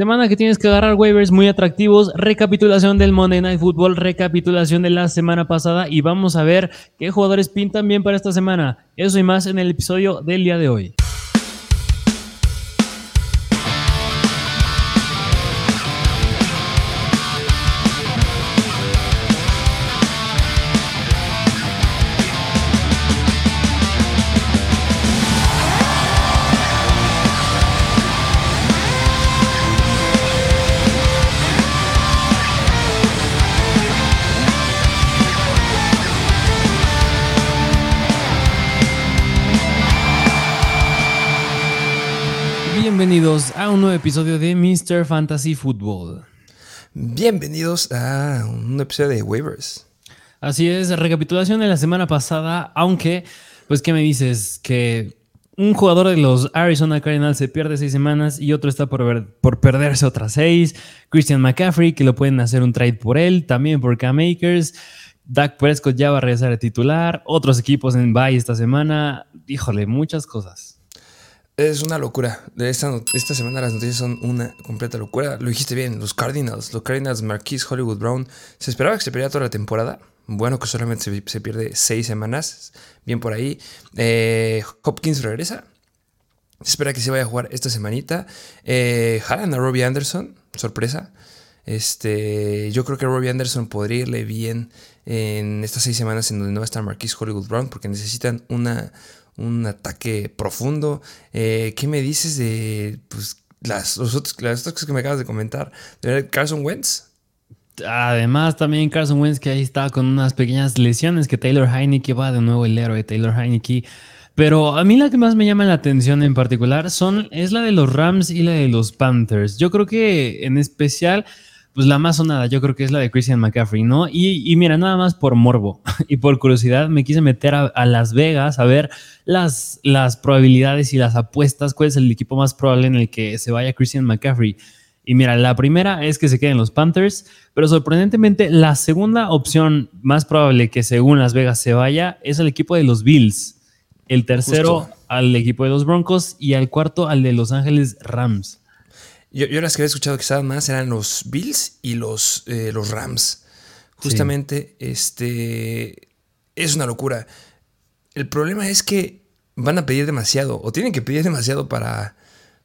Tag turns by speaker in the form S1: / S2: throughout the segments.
S1: Semana que tienes que agarrar waivers muy atractivos, recapitulación del Monday Night Football, recapitulación de la semana pasada y vamos a ver qué jugadores pintan bien para esta semana. Eso y más en el episodio del día de hoy. Bienvenidos a un nuevo episodio de Mr. Fantasy Football.
S2: Bienvenidos a un episodio de Waivers.
S1: Así es, recapitulación de la semana pasada, aunque, pues, ¿qué me dices? Que un jugador de los Arizona Cardinals se pierde seis semanas y otro está por, por perderse otras seis. Christian McCaffrey, que lo pueden hacer un trade por él, también por Cam Akers. Dak Prescott ya va a regresar a titular. Otros equipos en bye esta semana. Híjole, muchas cosas.
S2: Es una locura. Esta, esta semana las noticias son una completa locura. Lo dijiste bien, los Cardinals, los Cardinals, Marquise Hollywood Brown. Se esperaba que se perdiera toda la temporada. Bueno, que solamente se, pierde seis semanas. Bien por ahí. Eh, Hopkins regresa. Se espera que se vaya a jugar esta semanita. Eh, a Robbie Anderson. Sorpresa. Este, yo creo que Robbie Anderson podría irle bien en estas seis semanas en donde no va a estar Marquise Hollywood Brown porque necesitan una, un ataque profundo. Eh, ¿Qué me dices de pues, las, los otros, las otras cosas que me acabas de comentar? ¿De Carson Wentz?
S1: Además, también Carson Wentz que ahí está con unas pequeñas lesiones que Taylor Heineke va de nuevo el héroe Taylor Heineke. Pero a mí la que más me llama la atención en particular son, es la de los Rams y la de los Panthers. Yo creo que en especial pues la más sonada yo creo que es la de Christian McCaffrey, ¿no? Y, mira, nada más por morbo y por curiosidad me quise meter a, Las Vegas a ver las, las probabilidades y las apuestas, cuál es el equipo más probable en el que se vaya Christian McCaffrey. Y mira, la primera es que se queden los Panthers, pero sorprendentemente la segunda opción más probable que según Las Vegas se vaya es el equipo de los Bills. El tercero al equipo de los Broncos y al cuarto al de Los Ángeles Rams.
S2: Yo, las que había escuchado que estaban más eran los Bills y los, eh, los Rams. Justamente, este. Es una locura. El problema es que van a pedir demasiado, o tienen que pedir demasiado para,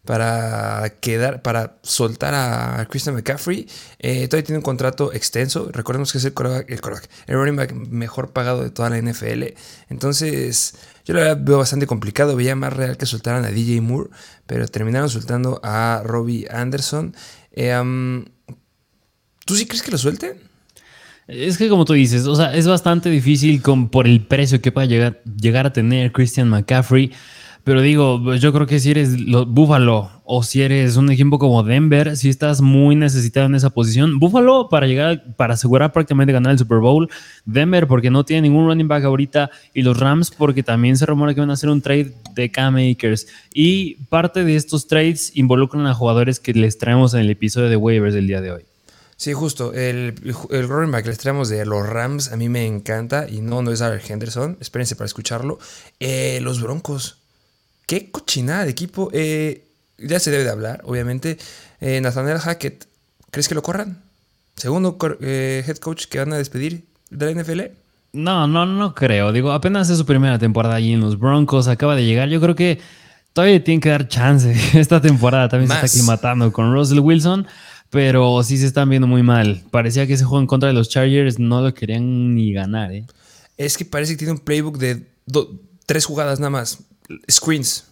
S2: para quedar, para soltar a Christian McCaffrey. Eh, todavía tiene un contrato extenso. Recordemos que es el, el, running back mejor pagado de toda la NFL. Entonces, yo lo veo bastante complicado. Veía más real que soltaran a DJ Moore, pero terminaron soltando a Robbie Anderson. Eh, ¿Tú sí crees que lo suelten?
S1: Es que como tú dices, o sea, es bastante difícil con, por el precio que pueda llegar, llegar a tener Christian McCaffrey. Pero digo, yo creo que si eres Buffalo o si eres un equipo como Denver, si estás muy necesitado en esa posición, Buffalo para llegar, para asegurar prácticamente ganar el Super Bowl, Denver porque no tiene ningún running back ahorita y los Rams porque también se rumora que van a hacer un trade de Cam Akers. Y parte de estos trades involucran a jugadores que les traemos en el episodio de waivers del día de hoy.
S2: Sí, justo. El, running back que les traemos de los Rams a mí me encanta y no, no es Aaron Henderson. Espérense para escucharlo. Eh, los Broncos. Qué cochinada de equipo. Eh, ya se debe de hablar, obviamente. Eh, Nathaniel Hackett, ¿crees que lo corran? Segundo eh, head coach que van a despedir de la NFL.
S1: No, no, no creo. Digo, apenas es su primera temporada allí en los Broncos, acaba de llegar. Yo creo que todavía tiene que dar chance. Esta temporada también se está aclimatando con Russell Wilson, pero sí se están viendo muy mal. Parecía que ese juego en contra de los Chargers no lo querían ni ganar. ¿eh?
S2: Es que parece que tiene un playbook de tres jugadas nada más screens,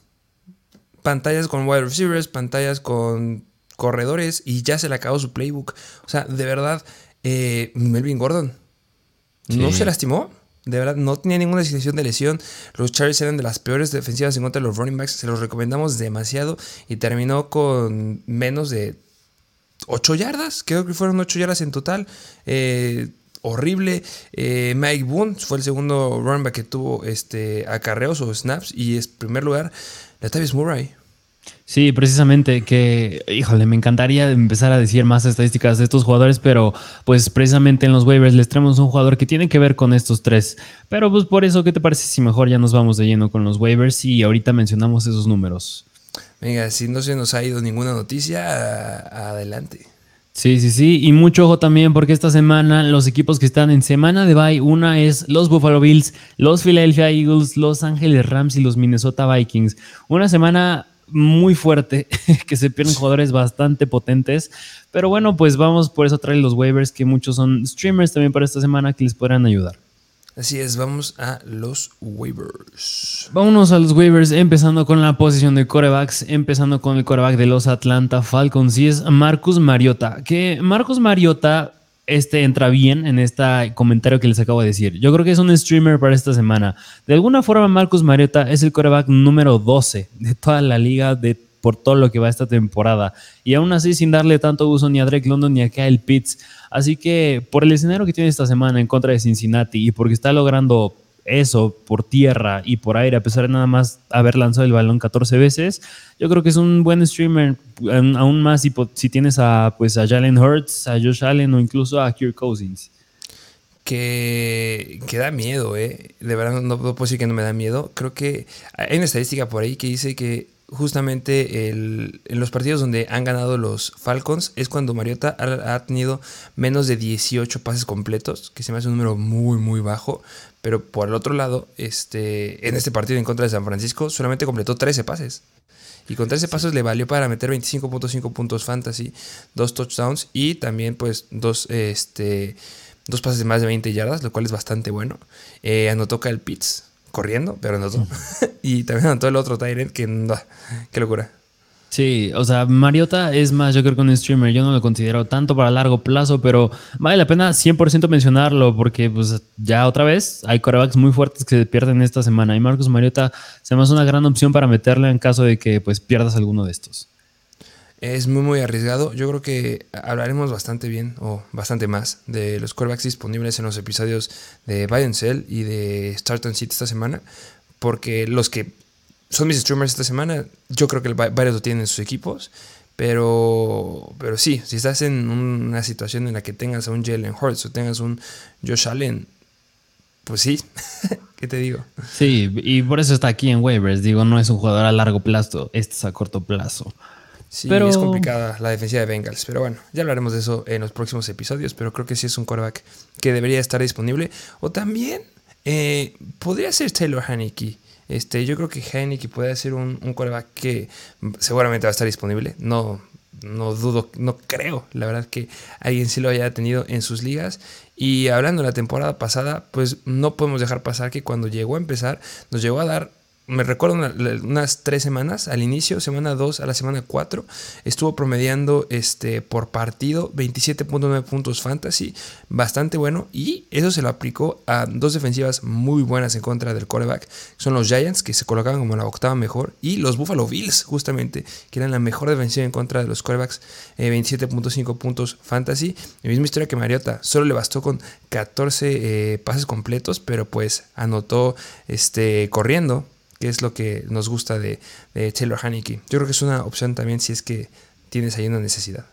S2: pantallas con wide receivers, pantallas con corredores y ya se le acabó su playbook. O sea, de verdad, eh, Melvin Gordon no se lastimó. De verdad, no tenía ninguna situación de lesión. Los Chargers eran de las peores defensivas en contra de los running backs. Se los recomendamos demasiado. Y terminó con menos de 8 yardas. Creo que fueron 8 yardas en total. Eh, horrible. Eh, Mike Boone fue el segundo running back que tuvo este, acarreos o snaps. Y es primer lugar, Latavius Murray.
S1: Sí, precisamente que, híjole, me encantaría empezar a decir más estadísticas de estos jugadores, pero pues precisamente en los waivers les traemos un jugador que tiene que ver con estos tres. Pero pues por eso, ¿qué te parece si mejor ya nos vamos de lleno con los waivers y ahorita mencionamos esos números?
S2: Venga, si no se nos ha ido ninguna noticia, adelante.
S1: Sí, sí, sí. Y mucho ojo también porque esta semana los equipos que están en semana de bye, una es los Buffalo Bills, los Philadelphia Eagles, los Ángeles Rams y los Minnesota Vikings. Una semana muy fuerte, que se pierden jugadores bastante potentes. Pero bueno, pues vamos por eso traer los waivers, que muchos son streamers también para esta semana que les podrán ayudar.
S2: Así es, vamos a los waivers.
S1: Vámonos a los waivers, empezando con la posición de corebacks, empezando con el coreback de los Atlanta Falcons, y es Marcus Mariota. Que Marcus Mariota este entra bien en este comentario que les acabo de decir. Yo creo que es un streamer para esta semana. De alguna forma, Marcus Mariota es el coreback número 12 de toda la liga de por todo lo que va esta temporada. Y aún así, sin darle tanto uso ni a Drake London ni a Kyle Pitts. Así que por el escenario que tiene esta semana en contra de Cincinnati y porque está logrando eso por tierra y por aire, a pesar de nada más haber lanzado el balón 14 veces, yo creo que es un buen streamer, aún más si, tienes a, pues, a Jalen Hurts, a Josh Allen o incluso a Kirk Cousins.
S2: Que, que da miedo, ¿eh? De verdad no puedo decir que no me da miedo. Creo que hay una estadística por ahí que dice que justamente en los partidos donde han ganado los Falcons es cuando Mariota ha, tenido menos de 18 pases completos, que se me hace un número muy, muy bajo. Pero por el otro lado, este, en este partido en contra de San Francisco, solamente completó 13 pases. Y con 13 pasos le valió para meter 25.5 puntos fantasy, dos touchdowns y también pues dos, este, dos pases de más de 20 yardas, lo cual es bastante bueno. Eh, anotó Kyle Pitts, corriendo, pero no todo. y también anotó el otro Tyrant que no, qué locura.
S1: Sí, o sea, Mariota es más, yo creo que un streamer, yo no lo considero tanto para largo plazo, pero vale la pena 100% mencionarlo porque pues ya otra vez hay corebacks muy fuertes que se pierden esta semana y Marcos Mariota se me hace una gran opción para meterle en caso de que pues pierdas alguno de estos.
S2: Es muy, muy arriesgado. Yo creo que hablaremos bastante bien o bastante más de los quarterbacks disponibles en los episodios de Buy Cell y de Start and Sit esta semana. Porque los que son mis streamers esta semana, yo creo que varios lo tienen en sus equipos. Pero, pero sí, si estás en una situación en la que tengas a un Jalen Hurts o tengas un Josh Allen, pues sí, ¿qué te digo?
S1: Sí, y por eso está aquí en waivers. Digo, no es un jugador a largo plazo, este es a corto plazo.
S2: Sí, es complicada la defensiva de Bengals, pero bueno, ya hablaremos de eso en los próximos episodios, pero creo que sí es un quarterback que debería estar disponible. O también eh, podría ser Taylor Haneke. Este, yo creo que Haneke puede ser un, un quarterback que seguramente va a estar disponible. No, no dudo, no creo, la verdad, que alguien sí lo haya tenido en sus ligas. Y hablando de la temporada pasada, pues no podemos dejar pasar que cuando llegó a empezar, nos llegó a dar me recuerdo unas tres semanas al inicio, semana 2 a la semana 4, estuvo promediando este, por partido 27.9 puntos fantasy, bastante bueno, y eso se lo aplicó a dos defensivas muy buenas en contra del quarterback, son los Giants, que se colocaban como la octava mejor, y los Buffalo Bills, justamente, que eran la mejor defensiva en contra de los quarterbacks, 27.5 eh, puntos fantasy, la misma historia que Mariota, solo le bastó con 14 eh, pases completos, pero pues anotó este, corriendo que es lo que nos gusta de, Taylor Haneke. Yo creo que es una opción también si es que tienes ahí una necesidad.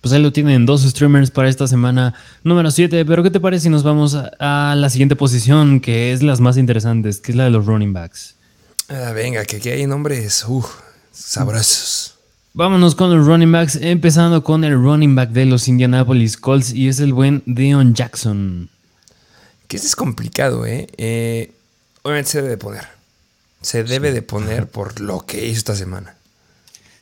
S1: Pues ahí lo tienen dos streamers para esta semana número 7. Pero ¿qué te parece si nos vamos a, la siguiente posición, que es las más interesantes, que es la de los running backs?
S2: Ah, venga, que aquí hay nombres uh, sabrosos.
S1: Vámonos con los running backs, empezando con el running back de los Indianapolis Colts y es el buen Dion Jackson.
S2: Que este es complicado, ¿eh? eh obviamente se debe poner se debe de poner por lo que hizo esta semana.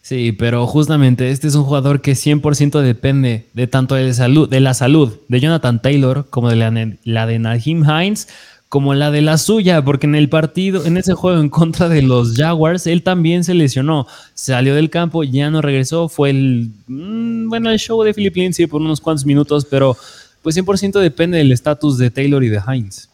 S1: Sí, pero justamente este es un jugador que 100% depende de tanto de, salud, de la salud de Jonathan Taylor como de la, la de Naheem Hines como la de la suya, porque en el partido, en ese juego en contra de los Jaguars, él también se lesionó, salió del campo, ya no regresó, fue el, mm, bueno, el show de Philip Lindsay por unos cuantos minutos, pero pues 100% depende del estatus de Taylor y de Hines.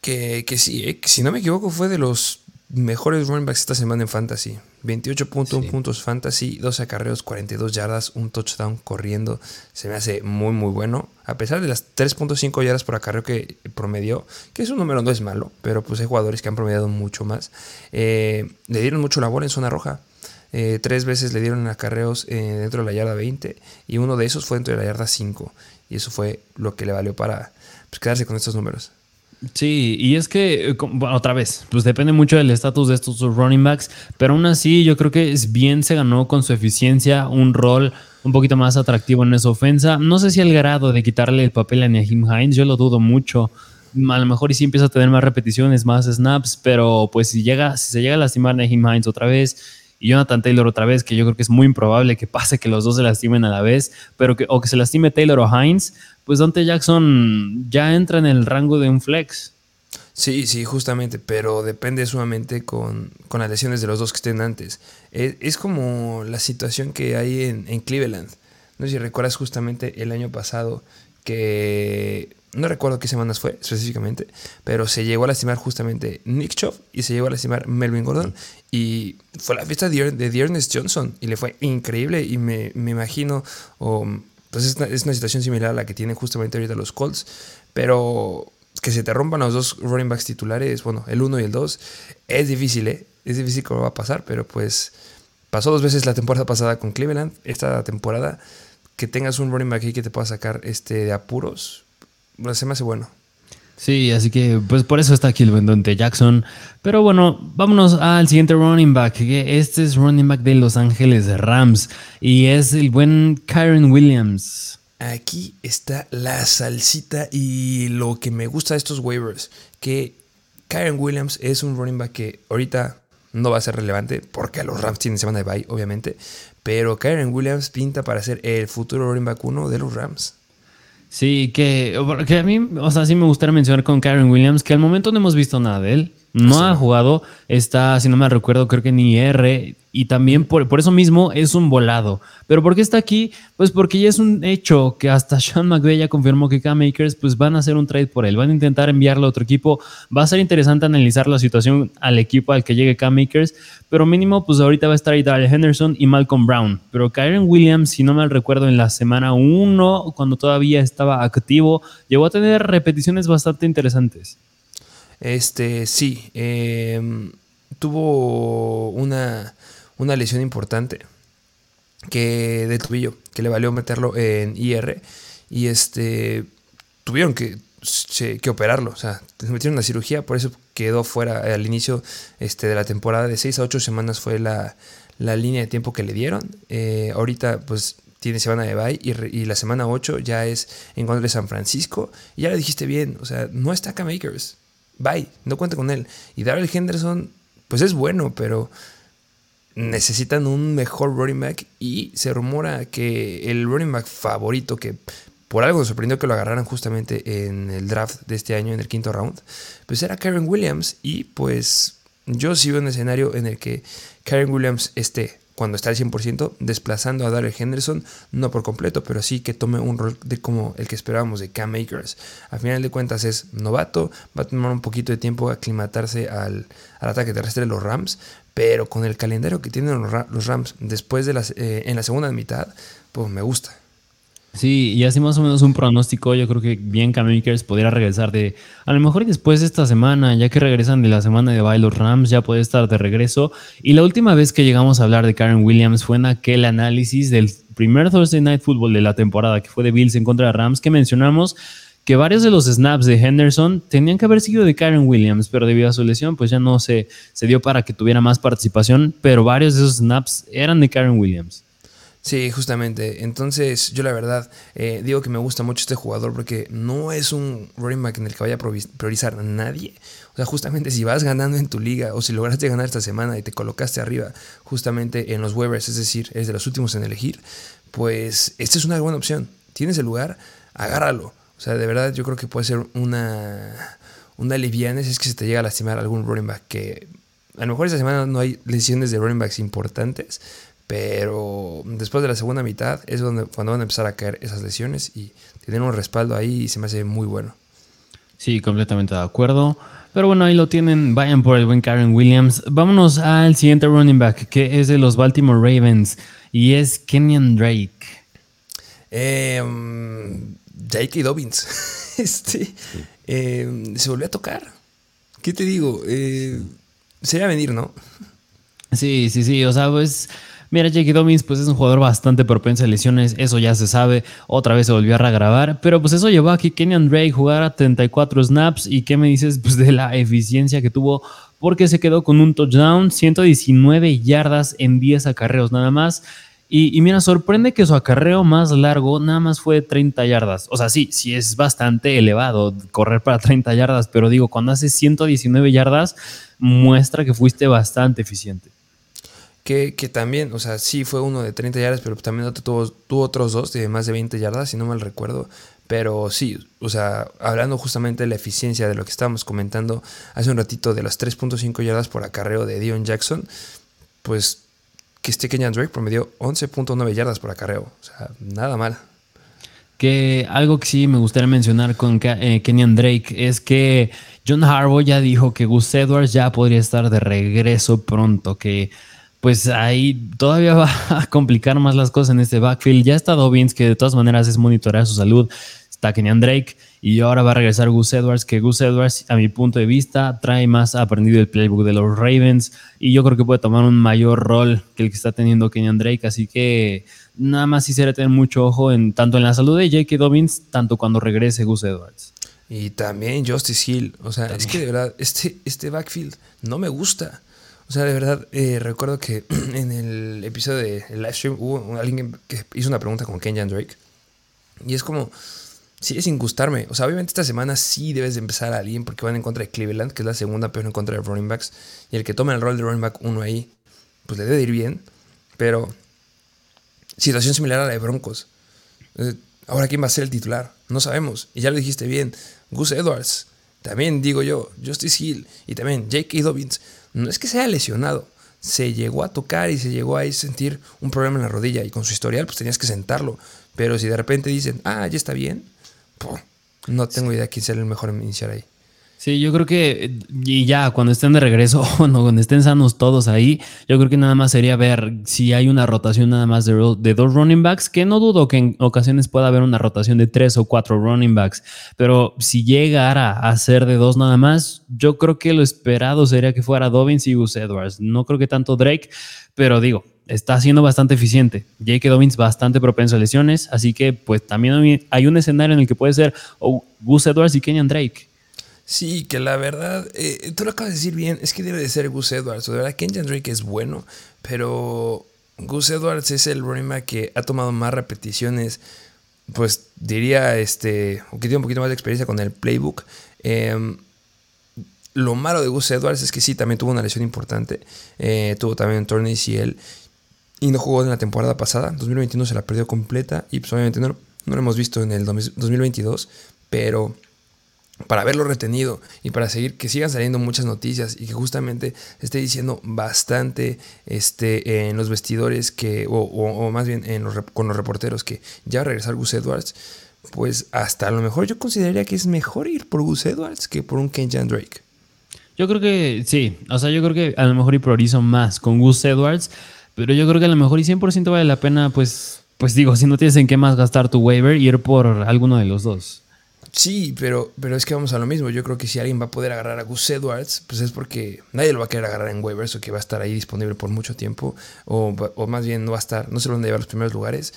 S2: Que, que sí, eh, si no me equivoco fue de los mejores running backs esta semana en fantasy. 28.1 puntos fantasy, 12 acarreos, 42 yardas, un touchdown corriendo. Se me hace muy, muy bueno. A pesar de las 3.5 yardas por acarreo que promedió, que es un número no es malo, pero pues hay jugadores que han promediado mucho más. Eh, le dieron mucho la bola en zona roja. Eh, tres veces le dieron acarreos eh, dentro de la yarda 20 y uno de esos fue dentro de la yarda 5. Y eso fue lo que le valió para pues, quedarse con estos números.
S1: Sí, y es que, eh, otra vez, pues depende mucho del estatus de estos running backs, pero aún así yo creo que es bien se ganó con su eficiencia un rol un poquito más atractivo en esa ofensa. No sé si el grado de quitarle el papel a Nahim Hines, yo lo dudo mucho. A lo mejor y sí empieza a tener más repeticiones, más snaps, pero pues si llega, si se llega a lastimar Nahim Hines otra vez y Jonathan Taylor otra vez, que yo creo que es muy improbable que pase que los dos se lastimen a la vez, pero que, o que se lastime Taylor o Hines, pues Dante Jackson ya entra en el rango de un flex.
S2: Sí, sí, justamente, pero depende sumamente con, las lesiones de los dos que estén antes. Es, como la situación que hay en, Cleveland. No sé si recuerdas justamente el año pasado que no recuerdo qué semanas fue específicamente, pero se llegó a lastimar justamente Nick Chubb y se llegó a lastimar Melvin Gordon. Y fue la fiesta de, de Johnson y le fue increíble. Y me, imagino, o pues es una, situación similar a la que tienen justamente ahorita los Colts, pero que se te rompan los dos running backs titulares, bueno, el 1 y el 2, es difícil, ¿eh? Es difícil lo va a pasar, pero pues pasó dos veces la temporada pasada con Cleveland, esta temporada, que tengas un running back aquí que te pueda sacar este de apuros, se me hace bueno.
S1: Sí, así que pues por eso está aquí el vendonte Jackson. Pero bueno, vámonos al siguiente running back, este es running back de Los Ángeles Rams y es el buen Kyron Williams.
S2: Aquí está la salsita y lo que me gusta de estos waivers, que Kyron Williams es un running back que ahorita no va a ser relevante porque los Rams tienen semana de bye, obviamente, pero Kyron Williams pinta para ser el futuro running back uno de los Rams.
S1: Sí, que, que, a mí, o sea, sí me gustaría mencionar con Karen Williams que al momento no hemos visto nada de él. No ha jugado, está, si no me recuerdo, creo que ni R. Y también por, por, eso mismo es un volado. ¿Pero por qué está aquí? Pues porque ya es un hecho que hasta Sean McVay ya confirmó que K-Makers pues van a hacer un trade por él. Van a intentar enviarlo a otro equipo. Va a ser interesante analizar la situación al equipo al que llegue K-Makers. Pero mínimo, pues ahorita va a estar ahí Daryl Henderson y Malcolm Brown. Pero Kyron Williams, si no me recuerdo, en la semana 1, cuando todavía estaba activo, llegó a tener repeticiones bastante interesantes.
S2: Este, sí, em, tuvo una, una, lesión importante que de tobillo, que le valió meterlo en IR y este, tuvieron que, que operarlo, o sea, metieron una cirugía, por eso quedó fuera al inicio este, de la temporada, de 6 a 8 semanas fue la, línea de tiempo que le dieron. Eh, ahorita pues tiene semana de bye y, y, la semana 8 ya es en contra de San Francisco. Y ya le dijiste bien, o sea, no está acá Makers bye, no cuenta con él. Y Darrell Henderson, pues es bueno, pero necesitan un mejor running back y se rumora que el running back favorito que por algo sorprendió que lo agarraran justamente en el draft de este año, en el quinto round, pues era Karen Williams y pues yo sí veo un escenario en el que Karen Williams esté cuando está al 100%, desplazando a Darrell Henderson, no por completo, pero sí que tome un rol de como el que esperábamos de Cam Makers. Al final de cuentas es novato, va a tomar un poquito de tiempo aclimatarse al, ataque terrestre de los Rams, pero con el calendario que tienen los Rams después de las, eh, en la segunda mitad, pues me gusta.
S1: Sí, y así más o menos un pronóstico, yo creo que bien Makers podría regresar de, a lo mejor después de esta semana, ya que regresan de la semana de bye los Rams, ya puede estar de regreso. Y la última vez que llegamos a hablar de Karen Williams fue en aquel análisis del primer Thursday Night Football de la temporada, que fue de Bills en contra de Rams, que mencionamos que varios de los snaps de Henderson tenían que haber sido de Karen Williams, pero debido a su lesión, pues ya no se, se dio para que tuviera más participación, pero varios de esos snaps eran de Karen Williams.
S2: Sí, justamente. Entonces, yo la verdad eh, digo que me gusta mucho este jugador porque no es un running back en el que vaya a priorizar a nadie. O sea, justamente si vas ganando en tu liga o si lograste ganar esta semana y te colocaste arriba justamente en los waivers, es decir, es de los últimos en elegir, pues esta es una buena opción. Tienes el lugar, agárralo. O sea, de verdad yo creo que puede ser una, una liviana si es que se te llega a lastimar algún running back que a lo mejor esta semana no hay lesiones de running backs importantes, pero después de la segunda mitad es donde, cuando van a empezar a caer esas lesiones y tener un respaldo ahí y se me hace muy bueno.
S1: Sí, completamente de acuerdo. Pero bueno, ahí lo tienen. Vayan por el buen Karen Williams. Vámonos al siguiente running back, que es de los Baltimore Ravens. Y es Kenyan Drake.
S2: Eh, Jake Dobbins. este, em, se volvió a tocar. ¿Qué te digo? Eh, se iba a venir, ¿no?
S1: Sí, sí, sí. O sea, pues Mira, Jake Dobbins pues es un jugador bastante propenso a lesiones, eso ya se sabe, otra vez se volvió a regrabar, pero pues eso llevó a que Kenyan Drake jugara 34 snaps y qué me dices pues de la eficiencia que tuvo porque se quedó con un touchdown, 119 yardas en 10 acarreos nada más. Y, mira, sorprende que su acarreo más largo nada más fue 30 yardas. O sea, sí, sí es bastante elevado correr para 30 yardas, pero digo, cuando haces 119 yardas, muestra que fuiste bastante eficiente.
S2: Que, también, o sea, sí fue uno de 30 yardas, pero también tuvo, tuvo otros dos de más de 20 yardas, si no mal recuerdo. Pero sí, o sea, hablando justamente de la eficiencia de lo que estábamos comentando hace un ratito de las 3.5 yardas por acarreo de Dion Jackson, pues que este Kenyan Drake promedió 11.9 yardas por acarreo. O sea, nada mal.
S1: Que algo que sí me gustaría mencionar con eh, Kenyan Drake es que John Harbaugh ya dijo que Gus Edwards ya podría estar de regreso pronto, que pues ahí todavía va a complicar más las cosas en este backfield. Ya está Dobbins, que de todas maneras es monitorear su salud. Está Kenyan Drake y ahora va a regresar Gus Edwards, que Gus Edwards, a mi punto de vista, trae más aprendido el playbook de los Ravens y yo creo que puede tomar un mayor rol que el que está teniendo Kenyan Drake. Así que nada más quisiera tener mucho ojo en tanto en la salud de J.K. Dobbins, tanto cuando regrese Gus Edwards.
S2: Y también Justice Hill. O sea, es que de verdad, este, este backfield no me gusta. O sea, de verdad, eh, recuerdo que en el episodio de livestream hubo alguien que hizo una pregunta con Kenyan Drake. Y es como, sigue sin gustarme. O sea, obviamente esta semana sí debes de empezar a alguien porque van en contra de Cleveland, que es la segunda peor en contra de running backs. Y el que tome el rol de running back uno ahí, pues le debe ir bien. Pero situación similar a la de Broncos. Eh, ahora, ¿quién va a ser el titular? No sabemos. Y ya lo dijiste bien. Gus Edwards. También digo yo, Justice Hill. Y también J.K. Dobbins no es que se haya lesionado, se llegó a tocar y se llegó a sentir un problema en la rodilla y con su historial pues tenías que sentarlo. Pero si de repente dicen, ah, ya está bien, no tengo idea quién será el mejor en iniciar ahí.
S1: Sí, yo creo que, y ya cuando estén de regreso, no, cuando estén sanos todos ahí, yo creo que nada más sería ver si hay una rotación nada más de, dos running backs, que no dudo que en ocasiones pueda haber una rotación de tres o cuatro running backs, pero si llegara a ser de dos nada más, yo creo que lo esperado sería que fuera Dobbins y Gus Edwards. No creo que tanto Drake, pero digo, está siendo bastante eficiente. Jake Dobbins bastante propenso a lesiones, así que pues también hay un escenario en el que puede ser Gus Edwards y Kenyan Drake.
S2: Sí, que la verdad, eh, tú lo acabas de decir bien, es que debe de ser Gus Edwards. De verdad, Kenyan Drake es bueno, pero Gus Edwards es el running back que ha tomado más repeticiones, pues diría, este, que tiene un poquito más de experiencia con el playbook. Em, lo malo de Gus Edwards es que sí, también tuvo una lesión importante. Eh, tuvo también un torneo él y no jugó en la temporada pasada. 2021 se la perdió completa y pues obviamente no, no lo hemos visto en el 2022, pero para haberlo retenido y para seguir que sigan saliendo muchas noticias y que justamente esté diciendo bastante este, en los vestidores que, o, más bien en con los reporteros que ya va a regresar Gus Edwards, pues hasta a lo mejor yo consideraría que es mejor ir por Gus Edwards que por un Kenjan Drake.
S1: Yo creo que sí, o sea, yo creo que a lo mejor y priorizo más con Gus Edwards, pero yo creo que a lo mejor y 100% vale la pena, pues, pues digo, si no tienes en qué más gastar tu waiver, ir por alguno de los dos.
S2: Sí, pero, pero es que vamos a lo mismo. Yo creo que si alguien va a poder agarrar a Gus Edwards, pues es porque nadie lo va a querer agarrar en waivers o que va a estar ahí disponible por mucho tiempo, o, más bien no va a estar, no se lo van a llevar los primeros lugares.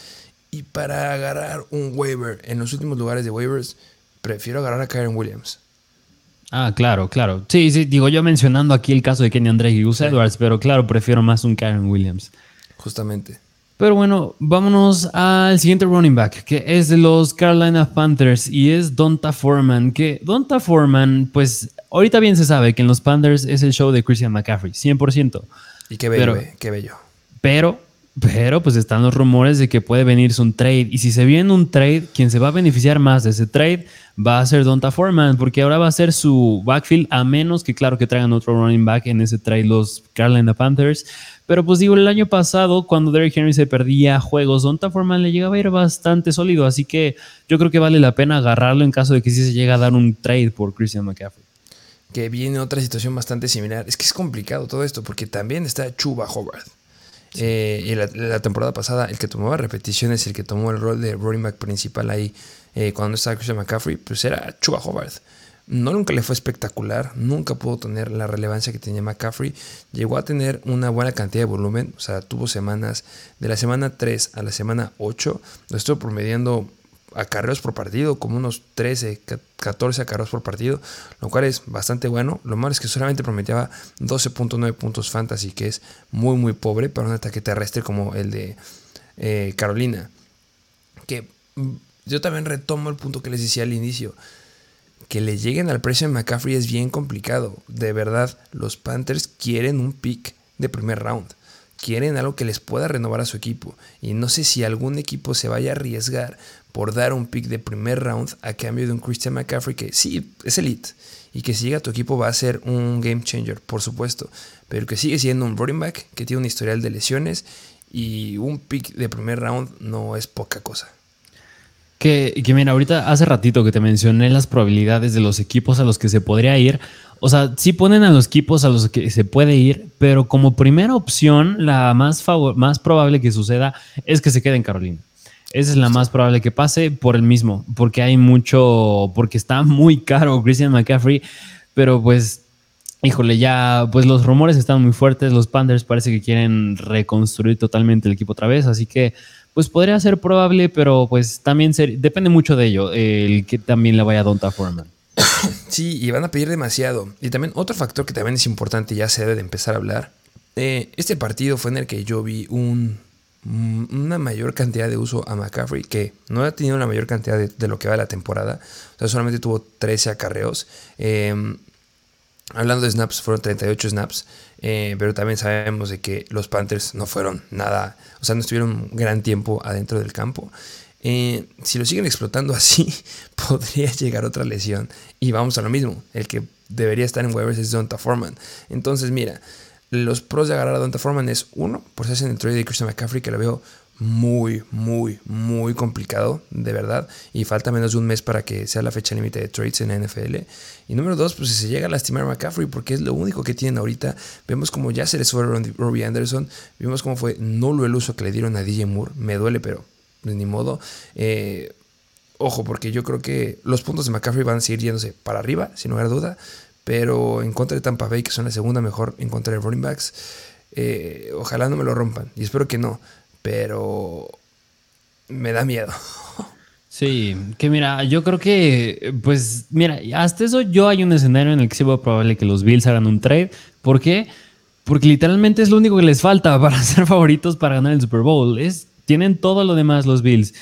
S2: Y para agarrar un waiver en los últimos lugares de waivers, prefiero agarrar a Kyron Williams.
S1: Ah, claro, claro. Sí, sí, digo yo mencionando aquí el caso de Kenny André y Gus Edwards, pero claro, prefiero más un Kyron Williams.
S2: Justamente.
S1: Pero bueno, vámonos al siguiente running back, que es de los Carolina Panthers y es Donta Foreman. Que Donta Foreman, pues ahorita bien se sabe que en los Panthers es el show de Christian McCaffrey, 100%.
S2: Y qué bello, eh, qué bello.
S1: Pero, pero pues están los rumores de que puede venirse un trade. Y si se viene un trade, quien se va a beneficiar más de ese trade va a ser Donta Foreman, porque ahora va a ser su backfield, a menos que claro que traigan otro running back en ese trade los Carolina Panthers. Pero pues digo, el año pasado, cuando Derrick Henry se perdía juegos, Donta Foreman le llegaba a ir bastante sólido. Así que yo creo que vale la pena agarrarlo en caso de que sí se llegue a dar un trade por Christian McCaffrey.
S2: Que viene otra situación bastante similar. Es que es complicado todo esto, porque también está Chuba Howard. Eh, y la, temporada pasada, el que tomaba repeticiones, el que tomó el rol de running back principal ahí, eh, cuando estaba Christian McCaffrey, pues era Chuba Howard. No nunca le fue espectacular, nunca pudo tener la relevancia que tenía McCaffrey. Llegó a tener una buena cantidad de volumen, o sea, tuvo semanas de la semana 3 a la semana 8, lo estuvo promediando acarreos por partido, como unos 13, 14 acarreos por partido, lo cual es bastante bueno. Lo malo es que solamente promediaba 12.9 puntos fantasy, que es muy, muy pobre para un ataque terrestre como el de eh, Carolina. Que mm, yo también retomo el punto que les decía al inicio que le lleguen al precio de McCaffrey es bien complicado. De verdad, los Panthers quieren un pick de primer round. Quieren algo que les pueda renovar a su equipo. Y no sé si algún equipo se vaya a arriesgar por dar un pick de primer round a cambio de un Christian McCaffrey que sí es elite. Y que si llega a tu equipo va a ser un game changer, por supuesto. Pero que sigue siendo un running back que tiene un historial de lesiones. Y un pick de primer round no es poca cosa.
S1: Que, que mira, ahorita hace ratito que te mencioné las probabilidades de los equipos a los que se podría ir. O sea, sí ponen a los equipos a los que se puede ir, pero como primera opción, la más, más probable que suceda es que se quede en Carolina. Esa es la más probable que pase por el mismo, porque hay mucho, porque está muy caro Christian McCaffrey, pero pues, híjole, ya, pues los rumores están muy fuertes, los Panthers parece que quieren reconstruir totalmente el equipo otra vez, así que pues podría ser probable, pero pues también depende mucho de ello, el que también le vaya a Donta Foreman.
S2: Sí, y van a pedir demasiado. Y también otro factor que también es importante, ya se debe de empezar a hablar. Eh, este partido fue en el que yo vi un, una mayor cantidad de uso a McCaffrey, que no ha tenido la mayor cantidad de, lo que va de la temporada. O sea, solamente tuvo 13 acarreos. Em, hablando de snaps, fueron 38 snaps. Eh, pero también sabemos de que los Panthers no fueron nada, o sea, no estuvieron un gran tiempo adentro del campo. Eh, si lo siguen explotando así, podría llegar otra lesión. Y vamos a lo mismo, el que debería estar en waivers es Donta Foreman. Entonces, mira, los pros de agarrar a Donta Foreman es uno, por si hacen el trade de Christian McCaffrey, que lo veo muy, muy, muy complicado, de verdad. Y falta menos de un mes para que sea la fecha límite de trades en la NFL. Y número dos, pues si se llega a lastimar a McCaffrey, porque es lo único que tienen ahorita. Vemos como ya se les fue Robbie Anderson. Vimos cómo fue nulo el uso que le dieron a DJ Moore. Me duele, pero de ni modo. Eh, ojo, porque yo creo que los puntos de McCaffrey van a seguir yéndose para arriba, sin lugar a duda. Pero en contra de Tampa Bay, que son la segunda mejor en contra de running backs, eh, ojalá no me lo rompan. Y espero que no pero me da miedo.
S1: Sí, que mira, yo creo que, pues, mira, hasta eso yo hay un escenario en el que sí probable que los Bills hagan un trade. ¿Por qué? Porque literalmente es lo único que les falta para ser favoritos para ganar el Super Bowl. Es, tienen todo lo demás los Bills.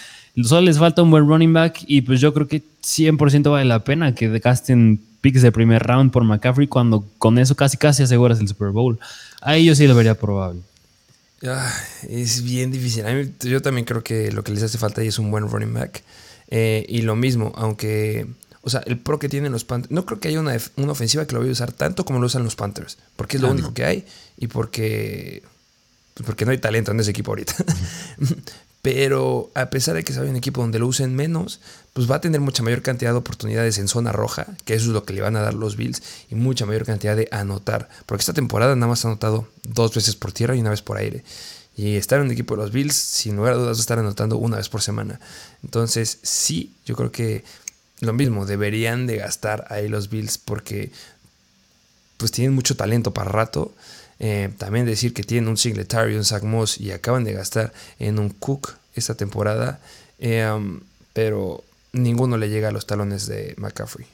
S1: Solo les falta un buen running back y pues yo creo que 100% vale la pena que gasten picks de primer round por McCaffrey cuando con eso casi casi aseguras el Super Bowl. Ahí yo sí lo vería probable.
S2: Ah, es bien difícil. yo también creo que lo que les hace falta ahí es un buen running back. Eh, y lo mismo, aunque, o sea, el pro que tienen los Panthers, no creo que haya una, ofensiva que lo vaya a usar tanto como lo usan los Panthers, porque es lo ah, único que hay y porque, pues porque no hay talento en ese equipo ahorita. Pero a pesar de que sea un equipo donde lo usen menos, pues va a tener mucha mayor cantidad de oportunidades en zona roja, que eso es lo que le van a dar los Bills, y mucha mayor cantidad de anotar. Porque esta temporada nada más ha anotado dos veces por tierra y una vez por aire. Y estar en el equipo de los Bills, sin lugar a dudas, va estar anotando una vez por semana. Entonces, sí, yo creo que lo mismo, deberían de gastar ahí los Bills porque pues tienen mucho talento para rato. Eh, también decir que tienen un Singletary, un Zach Moss y acaban de gastar en un Cook esta temporada. Eh, um, pero ninguno le llega a los talones de McCaffrey.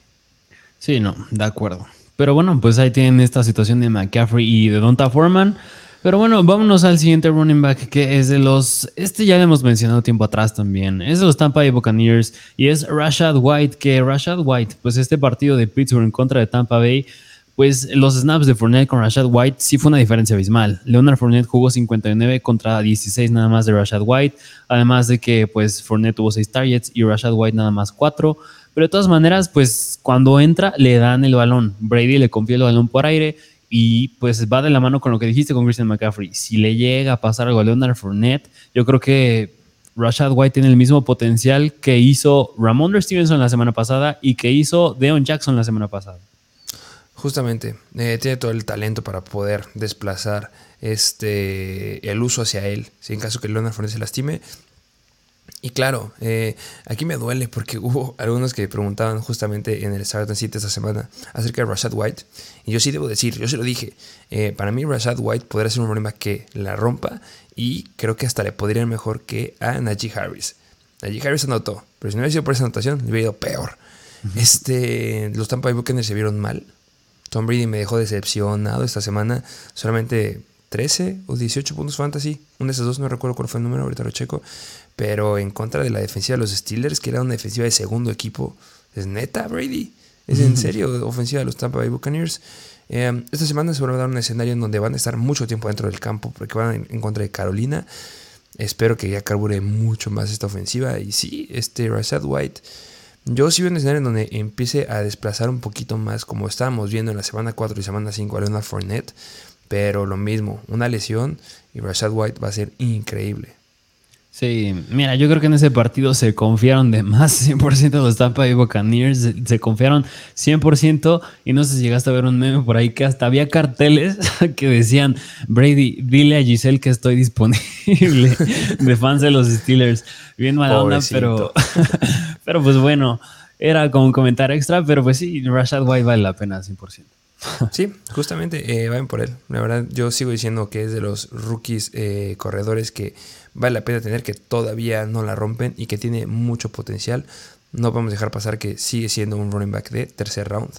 S1: Sí, no, de acuerdo. Pero bueno, pues ahí tienen esta situación de McCaffrey y de Donta Foreman. Pero bueno, vámonos al siguiente running back que es de los. Este ya lo hemos mencionado tiempo atrás también. Es de los Tampa Bay Buccaneers y es Rashad White. Que Rashad White, pues este partido de Pittsburgh en contra de Tampa Bay pues los snaps de Fournette con Rashad White sí fue una diferencia abismal. Leonard Fournette jugó 59 contra 16 nada más de Rashad White, además de que pues Fournette tuvo 6 targets y Rashad White nada más 4. Pero de todas maneras, pues cuando entra le dan el balón. Brady le confía el balón por aire y pues va de la mano con lo que dijiste con Christian McCaffrey. Si le llega a pasar algo a Leonard Fournette, yo creo que Rashad White tiene el mismo potencial que hizo Ramondre Stevenson la semana pasada y que hizo Deon Jackson la semana pasada.
S2: Justamente, eh, tiene todo el talento para poder desplazar este, el uso hacia él, si en caso que Leonard Fournette se lastime. Y claro, eh, aquí me duele porque hubo algunos que preguntaban justamente en el Start City esta semana acerca de Rashad White. Y yo sí debo decir, yo se lo dije, eh, para mí Rashad White podría ser un problema que la rompa y creo que hasta le podría ir mejor que a Najee Harris. Najee Harris anotó, pero si no hubiera sido por esa anotación, le hubiera ido peor. Este, los Tampa Bay Buccaneers se vieron mal. Tom Brady me dejó decepcionado esta semana. Solamente 13 o 18 puntos fantasy. Uno de esos dos, no recuerdo cuál fue el número, ahorita lo checo pero en contra de la defensiva de los Steelers, que era una defensiva de segundo equipo. Es neta, Brady. Es en serio, ofensiva de los Tampa Bay Buccaneers. Eh, esta semana se va a dar un escenario en donde van a estar mucho tiempo dentro del campo, porque van en, contra de Carolina. Espero que ya carbure mucho más esta ofensiva. Y sí, este Rashad White. Yo sí veo un escenario en donde empiece a desplazar un poquito más, como estábamos viendo en la semana 4 y semana 5 a Leonard Fournette. Pero lo mismo, una lesión y Rashad White va a ser increíble.
S1: Sí, mira, yo creo que en ese partido se confiaron de más 100% los Tampa Bay Buccaneers, se, confiaron 100% y no sé si llegaste a ver un meme por ahí que hasta había carteles que decían, Brady, dile a Giselle que estoy disponible de fans de los Steelers. Bien mala onda, pero, pero pues bueno, era como un comentario extra, pero pues sí, Rashad White vale la pena 100%.
S2: Sí, justamente eh, vayan por él. La verdad, yo sigo diciendo que es de los rookies eh, corredores que vale la pena tener, que todavía no la rompen y que tiene mucho potencial. No podemos dejar pasar que sigue siendo un running back de tercer round.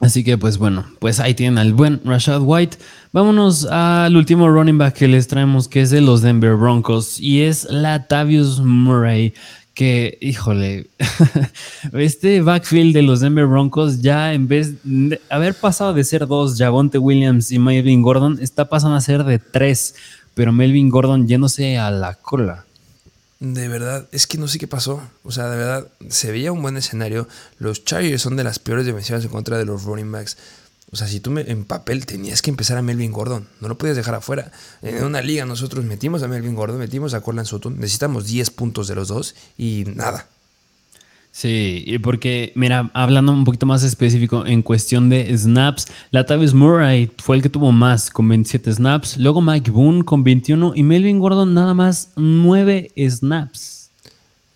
S1: Así que pues bueno, pues ahí tienen al buen Rashad White. Vámonos al último running back que les traemos, que es de los Denver Broncos, y es Latavius Murray que, híjole, este backfield de los Denver Broncos ya en vez de haber pasado de ser dos, Javonte Williams y Melvin Gordon, está pasando a ser de tres, pero Melvin Gordon yéndose a la cola.
S2: De verdad, es que no sé qué pasó. O sea, de verdad, se veía un buen escenario. Los Chargers son de las peores defensivas en contra de los running backs. O sea, si tú me, en papel tenías que empezar a Melvin Gordon, no lo podías dejar afuera. En una liga nosotros metimos a Melvin Gordon, metimos a Corland Sutton, necesitamos 10 puntos de los dos y nada.
S1: Sí, porque, mira, hablando un poquito más específico en cuestión de snaps, Latavius Murray fue el que tuvo más con 27 snaps, luego Mike Boone con 21 y Melvin Gordon nada más 9 snaps.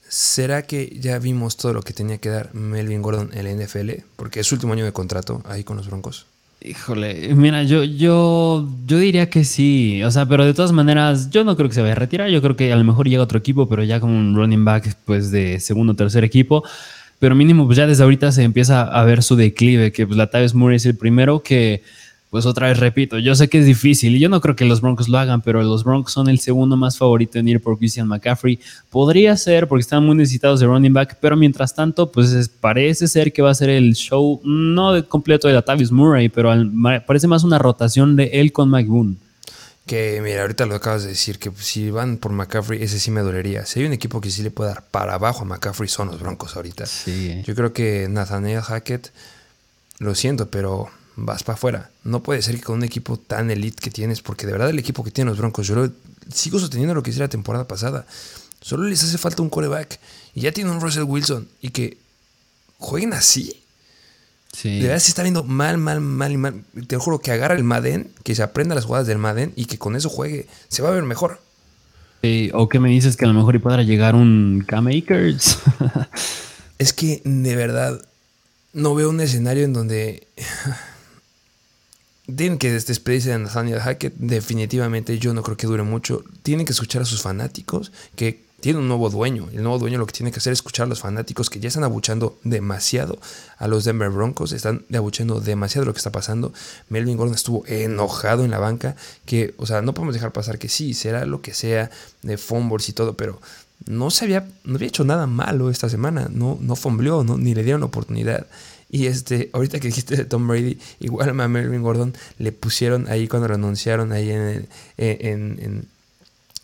S2: ¿Será que ya vimos todo lo que tenía que dar Melvin Gordon en la NFL? Porque es su último año de contrato ahí con los Broncos.
S1: Híjole, mira, yo, yo, yo diría que sí. O sea, pero de todas maneras, yo no creo que se vaya a retirar. Yo creo que a lo mejor llega otro equipo, pero ya como un running back pues de segundo o tercer equipo. Pero mínimo, pues ya desde ahorita se empieza a ver su declive, que pues la Tavis Murray es el primero que pues otra vez repito, yo sé que es difícil y yo no creo que los Broncos lo hagan, pero los Broncos son el segundo más favorito en ir por Christian McCaffrey. Podría ser porque están muy necesitados de running back, pero mientras tanto, pues parece ser que va a ser el show, no de completo de Latavius Murray, pero parece más una rotación de él con Mike Boone.
S2: Que mira, ahorita lo acabas de decir, que si van por McCaffrey, ese sí me dolería. Si hay un equipo que sí le puede dar para abajo a McCaffrey, son los Broncos ahorita.
S1: Sí.
S2: Yo creo que Nathaniel Hackett, lo siento, pero vas para afuera. No puede ser que con un equipo tan elite que tienes, porque de verdad el equipo que tienen los Broncos, yo sigo sosteniendo lo que hice la temporada pasada. Solo les hace falta un coreback. Y ya tienen un Russell Wilson. Y que jueguen así. Sí. De verdad se está viendo mal, mal, mal y mal. Te juro que agarra el Madden, que se aprenda las jugadas del Madden y que con eso juegue. Se va a ver mejor.
S1: o que me dices que a lo mejor y podrá llegar un K-Makers.
S2: es que de verdad no veo un escenario en donde tienen que despedirse de Nathaniel Hackett. Definitivamente yo no creo que dure mucho. Tienen que escuchar a sus fanáticos que tienen un nuevo dueño. El nuevo dueño lo que tiene que hacer es escuchar a los fanáticos que ya están abuchando demasiado a los Denver Broncos. Están abuchando demasiado lo que está pasando. Melvin Gordon estuvo enojado en la banca. Que, o sea, no podemos dejar pasar que sí, será lo que sea de fumbles y todo, pero no se había, no había hecho nada malo esta semana. No, no fumbleó, no, ni le dieron oportunidad. Y este, ahorita que dijiste de Tom Brady, igual a Melvin Gordon le pusieron ahí cuando lo anunciaron ahí en en,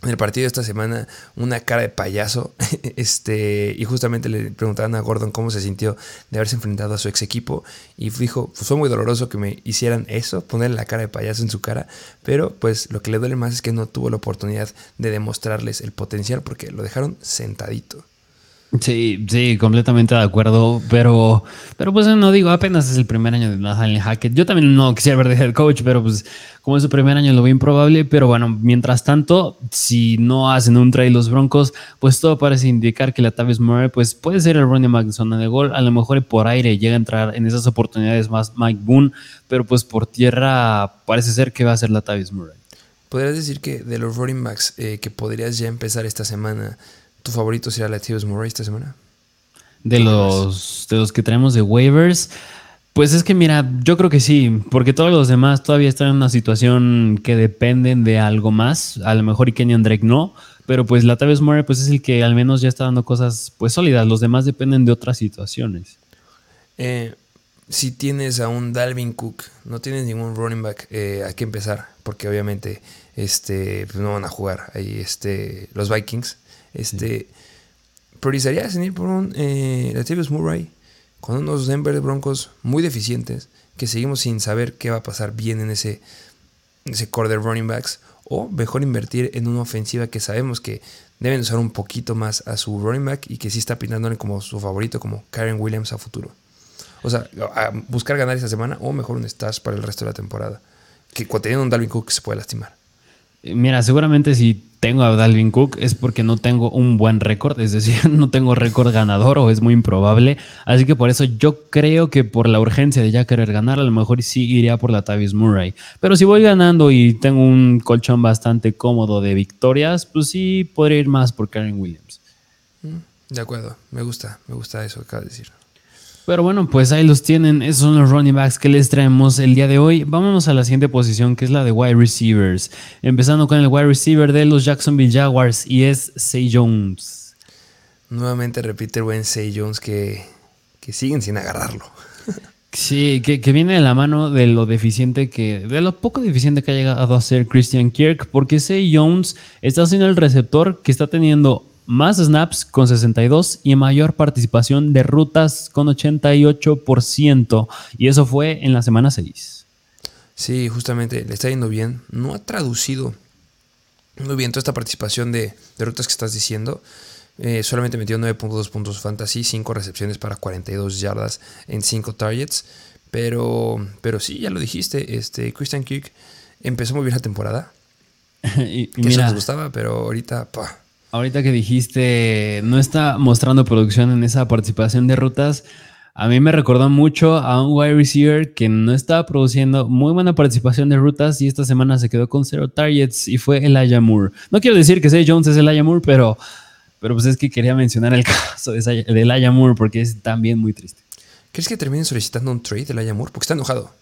S2: el partido de esta semana una cara de payaso. Este, y justamente le preguntaban a Gordon cómo se sintió de haberse enfrentado a su ex equipo. Y dijo, pues fue muy doloroso que me hicieran eso, ponerle la cara de payaso en su cara. Pero pues lo que le duele más es que no tuvo la oportunidad de demostrarles el potencial porque lo dejaron sentadito.
S1: Sí, sí, completamente de acuerdo, pero, pero pues no digo, apenas es el primer año de Nathaniel Hackett. Yo también no quisiera ver de head coach, pero pues como es su primer año lo veo improbable, pero bueno, mientras tanto, si no hacen un trade los Broncos, pues todo parece indicar que la Tavis Murray pues puede ser el running back de zona de gol, a lo mejor por aire llega a entrar en esas oportunidades más Mike Boone, pero pues por tierra parece ser que va a ser la Tavis Murray.
S2: ¿Podrías decir que de los running backs eh, que podrías ya empezar esta semana, tu favorito será Latavius Murray esta semana?
S1: De los, de los que tenemos de waivers, pues es que mira, yo creo que sí, porque todos los demás todavía están en una situación que dependen de algo más. A lo mejor y Kenyon Drake no, pero pues Latavius Murray pues es el que al menos ya está dando cosas pues sólidas. Los demás dependen de otras situaciones.
S2: Eh, si tienes a un Dalvin Cook, no tienes ningún running back, eh, hay que empezar, porque obviamente este, pues no van a jugar ahí este, los Vikings. Este, ¿Priorizarías en ir por un eh, Latavius Murray con unos Denver Broncos muy deficientes que seguimos sin saber qué va a pasar bien en ese, ese core de running backs? O mejor invertir en una ofensiva que sabemos que deben usar un poquito más a su running back y que sí está pintándole como su favorito, como Karen Williams a futuro. O sea, buscar ganar esta semana o mejor un stash para el resto de la temporada. Que teniendo un Dalvin Cook se puede lastimar.
S1: Mira, seguramente si tengo a Dalvin Cook es porque no tengo un buen récord, es decir, no tengo récord ganador o es muy improbable. Así que por eso yo creo que por la urgencia de ya querer ganar, a lo mejor sí iría por la Tavis Murray. Pero si voy ganando y tengo un colchón bastante cómodo de victorias, pues sí podría ir más por Karen Williams.
S2: Mm, de acuerdo, me gusta, me gusta eso que acabas de decir.
S1: Pero bueno, pues ahí los tienen. Esos son los running backs que les traemos el día de hoy. Vámonos a la siguiente posición, que es la de wide receivers. Empezando con el wide receiver de los Jacksonville Jaguars y es Say Jones.
S2: Nuevamente repite el buen Say Jones que, que siguen sin agarrarlo.
S1: Sí, que, que, viene de la mano de lo deficiente que, de lo poco deficiente que ha llegado a ser Christian Kirk, porque Say Jones está siendo el receptor que está teniendo más snaps con 62 y mayor participación de rutas con 88%. Y eso fue en la semana 6.
S2: Sí, justamente le está yendo bien. No ha traducido muy bien toda esta participación de, rutas que estás diciendo. Eh, solamente metió 9.2 puntos fantasy, 5 recepciones para 42 yardas en 5 targets. Pero, pero sí, ya lo dijiste, este, Christian Kirk empezó muy bien la temporada. y, que eso nos gustaba, pero ahorita... Pa,
S1: Ahorita que dijiste, no está mostrando producción en esa participación de rutas, a mí me recordó mucho a un wide receiver que no estaba produciendo muy buena participación de rutas y esta semana se quedó con cero targets y fue Elijah Moore. No quiero decir que Zay Jones es Elijah Moore, pero, pero pues es que quería mencionar el caso de Elijah Moore porque es también muy triste.
S2: ¿Crees que termine solicitando un trade de Elijah Moore? Porque está enojado.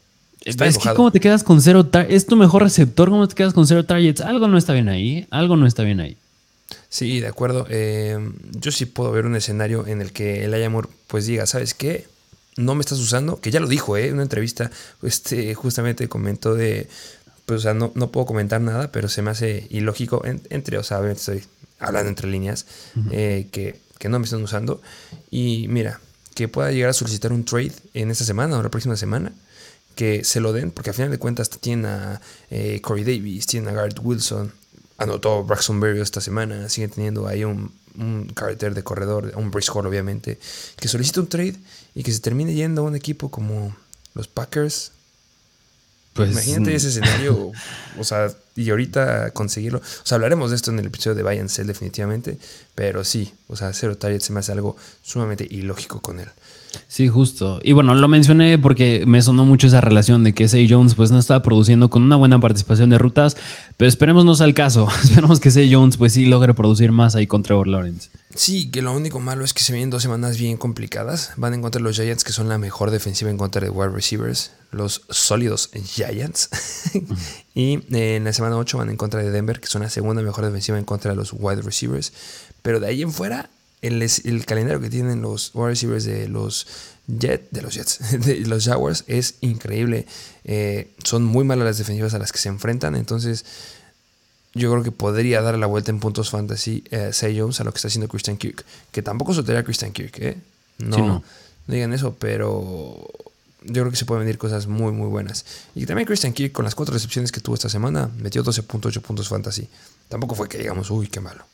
S1: Está es que cómo te quedas con cero targets, es tu mejor receptor, ¿cómo te quedas con cero targets? Algo no está bien ahí, algo no está bien ahí.
S2: Sí, de acuerdo. Eh, yo sí puedo ver un escenario en el que el Ayamor pues diga, ¿sabes qué? No me estás usando, que ya lo dijo, ¿eh? En una entrevista, este, justamente comentó de, pues, o sea, no, no puedo comentar nada, pero se me hace ilógico, entre, o sea, estoy hablando entre líneas, eh, que, que no me están usando. Y mira, que pueda llegar a solicitar un trade en esta semana o la próxima semana, que se lo den, porque al final de cuentas tiene a eh, Corey Davis, tiene a Garrett Wilson, anotó Braxton Berry esta semana, sigue teniendo ahí un, un carácter de corredor, un Brice Hall obviamente, que solicita un trade y que se termine yendo a un equipo como los Packers. Pues, Imagínate ese escenario, o sea, y ahorita conseguirlo. O sea, hablaremos de esto en el episodio de Buy and Sell definitivamente, pero sí, o sea, cero target se me hace algo sumamente ilógico con él.
S1: Sí, justo. Y bueno, lo mencioné porque me sonó mucho esa relación de que Say Jones pues no estaba produciendo con una buena participación de rutas, pero esperemos no sea el caso. esperemos que Say Jones pues sí logre producir más ahí con Trevor Lawrence.
S2: Sí, que lo único malo es que se vienen dos semanas bien complicadas. Van a encontrar los Giants que son la mejor defensiva en contra de wide receivers, los sólidos Giants. y eh, en la semana 8 van en contra de Denver, que son la segunda mejor defensiva en contra de los wide receivers. Pero de ahí en fuera el, calendario que tienen los wide receivers de los Jets, de los Jets, de los Jaguars es increíble. Eh, son muy malas las defensivas a las que se enfrentan, entonces yo creo que podría dar la vuelta en puntos fantasy eh, Say Jones a lo que está haciendo Christian Kirk, que tampoco soltaría a Christian Kirk, ¿eh? No, no, digan eso, pero yo creo que se pueden venir cosas muy, muy buenas. Y también Christian Kirk, con las cuatro recepciones que tuvo esta semana, metió 12.8 puntos fantasy. Tampoco fue que digamos, uy, qué malo.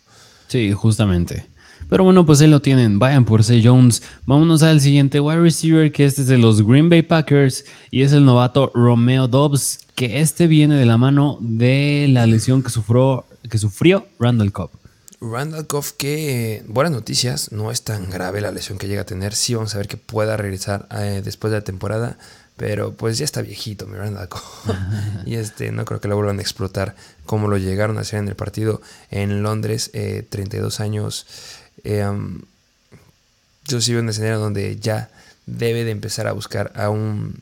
S1: Sí, justamente. Pero bueno, pues ahí lo tienen. Vayan por C. Jones. Vámonos al siguiente wide receiver, que este es de los Green Bay Packers. Y es el novato Romeo Dobbs. Que este viene de la mano de la lesión que sufrió, que sufrió Randall Cobb.
S2: Randall Cobb, que buenas noticias, no es tan grave la lesión que llega a tener. Sí, vamos a ver que pueda regresar eh, después de la temporada. Pero pues ya está viejito, mi Randall Cobb. y este, no creo que lo vuelvan a explotar como lo llegaron a hacer en el partido en Londres, 32 eh, años. Eh, yo sí veo un escenario donde ya debe de empezar a buscar a un...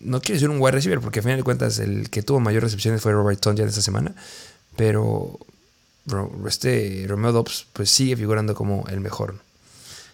S2: No quiero decir un wide receiver, porque a final de cuentas el que tuvo mayor recepciones fue Robert ya en esta semana. Pero este Romeo Dobbs pues sigue figurando como el mejor.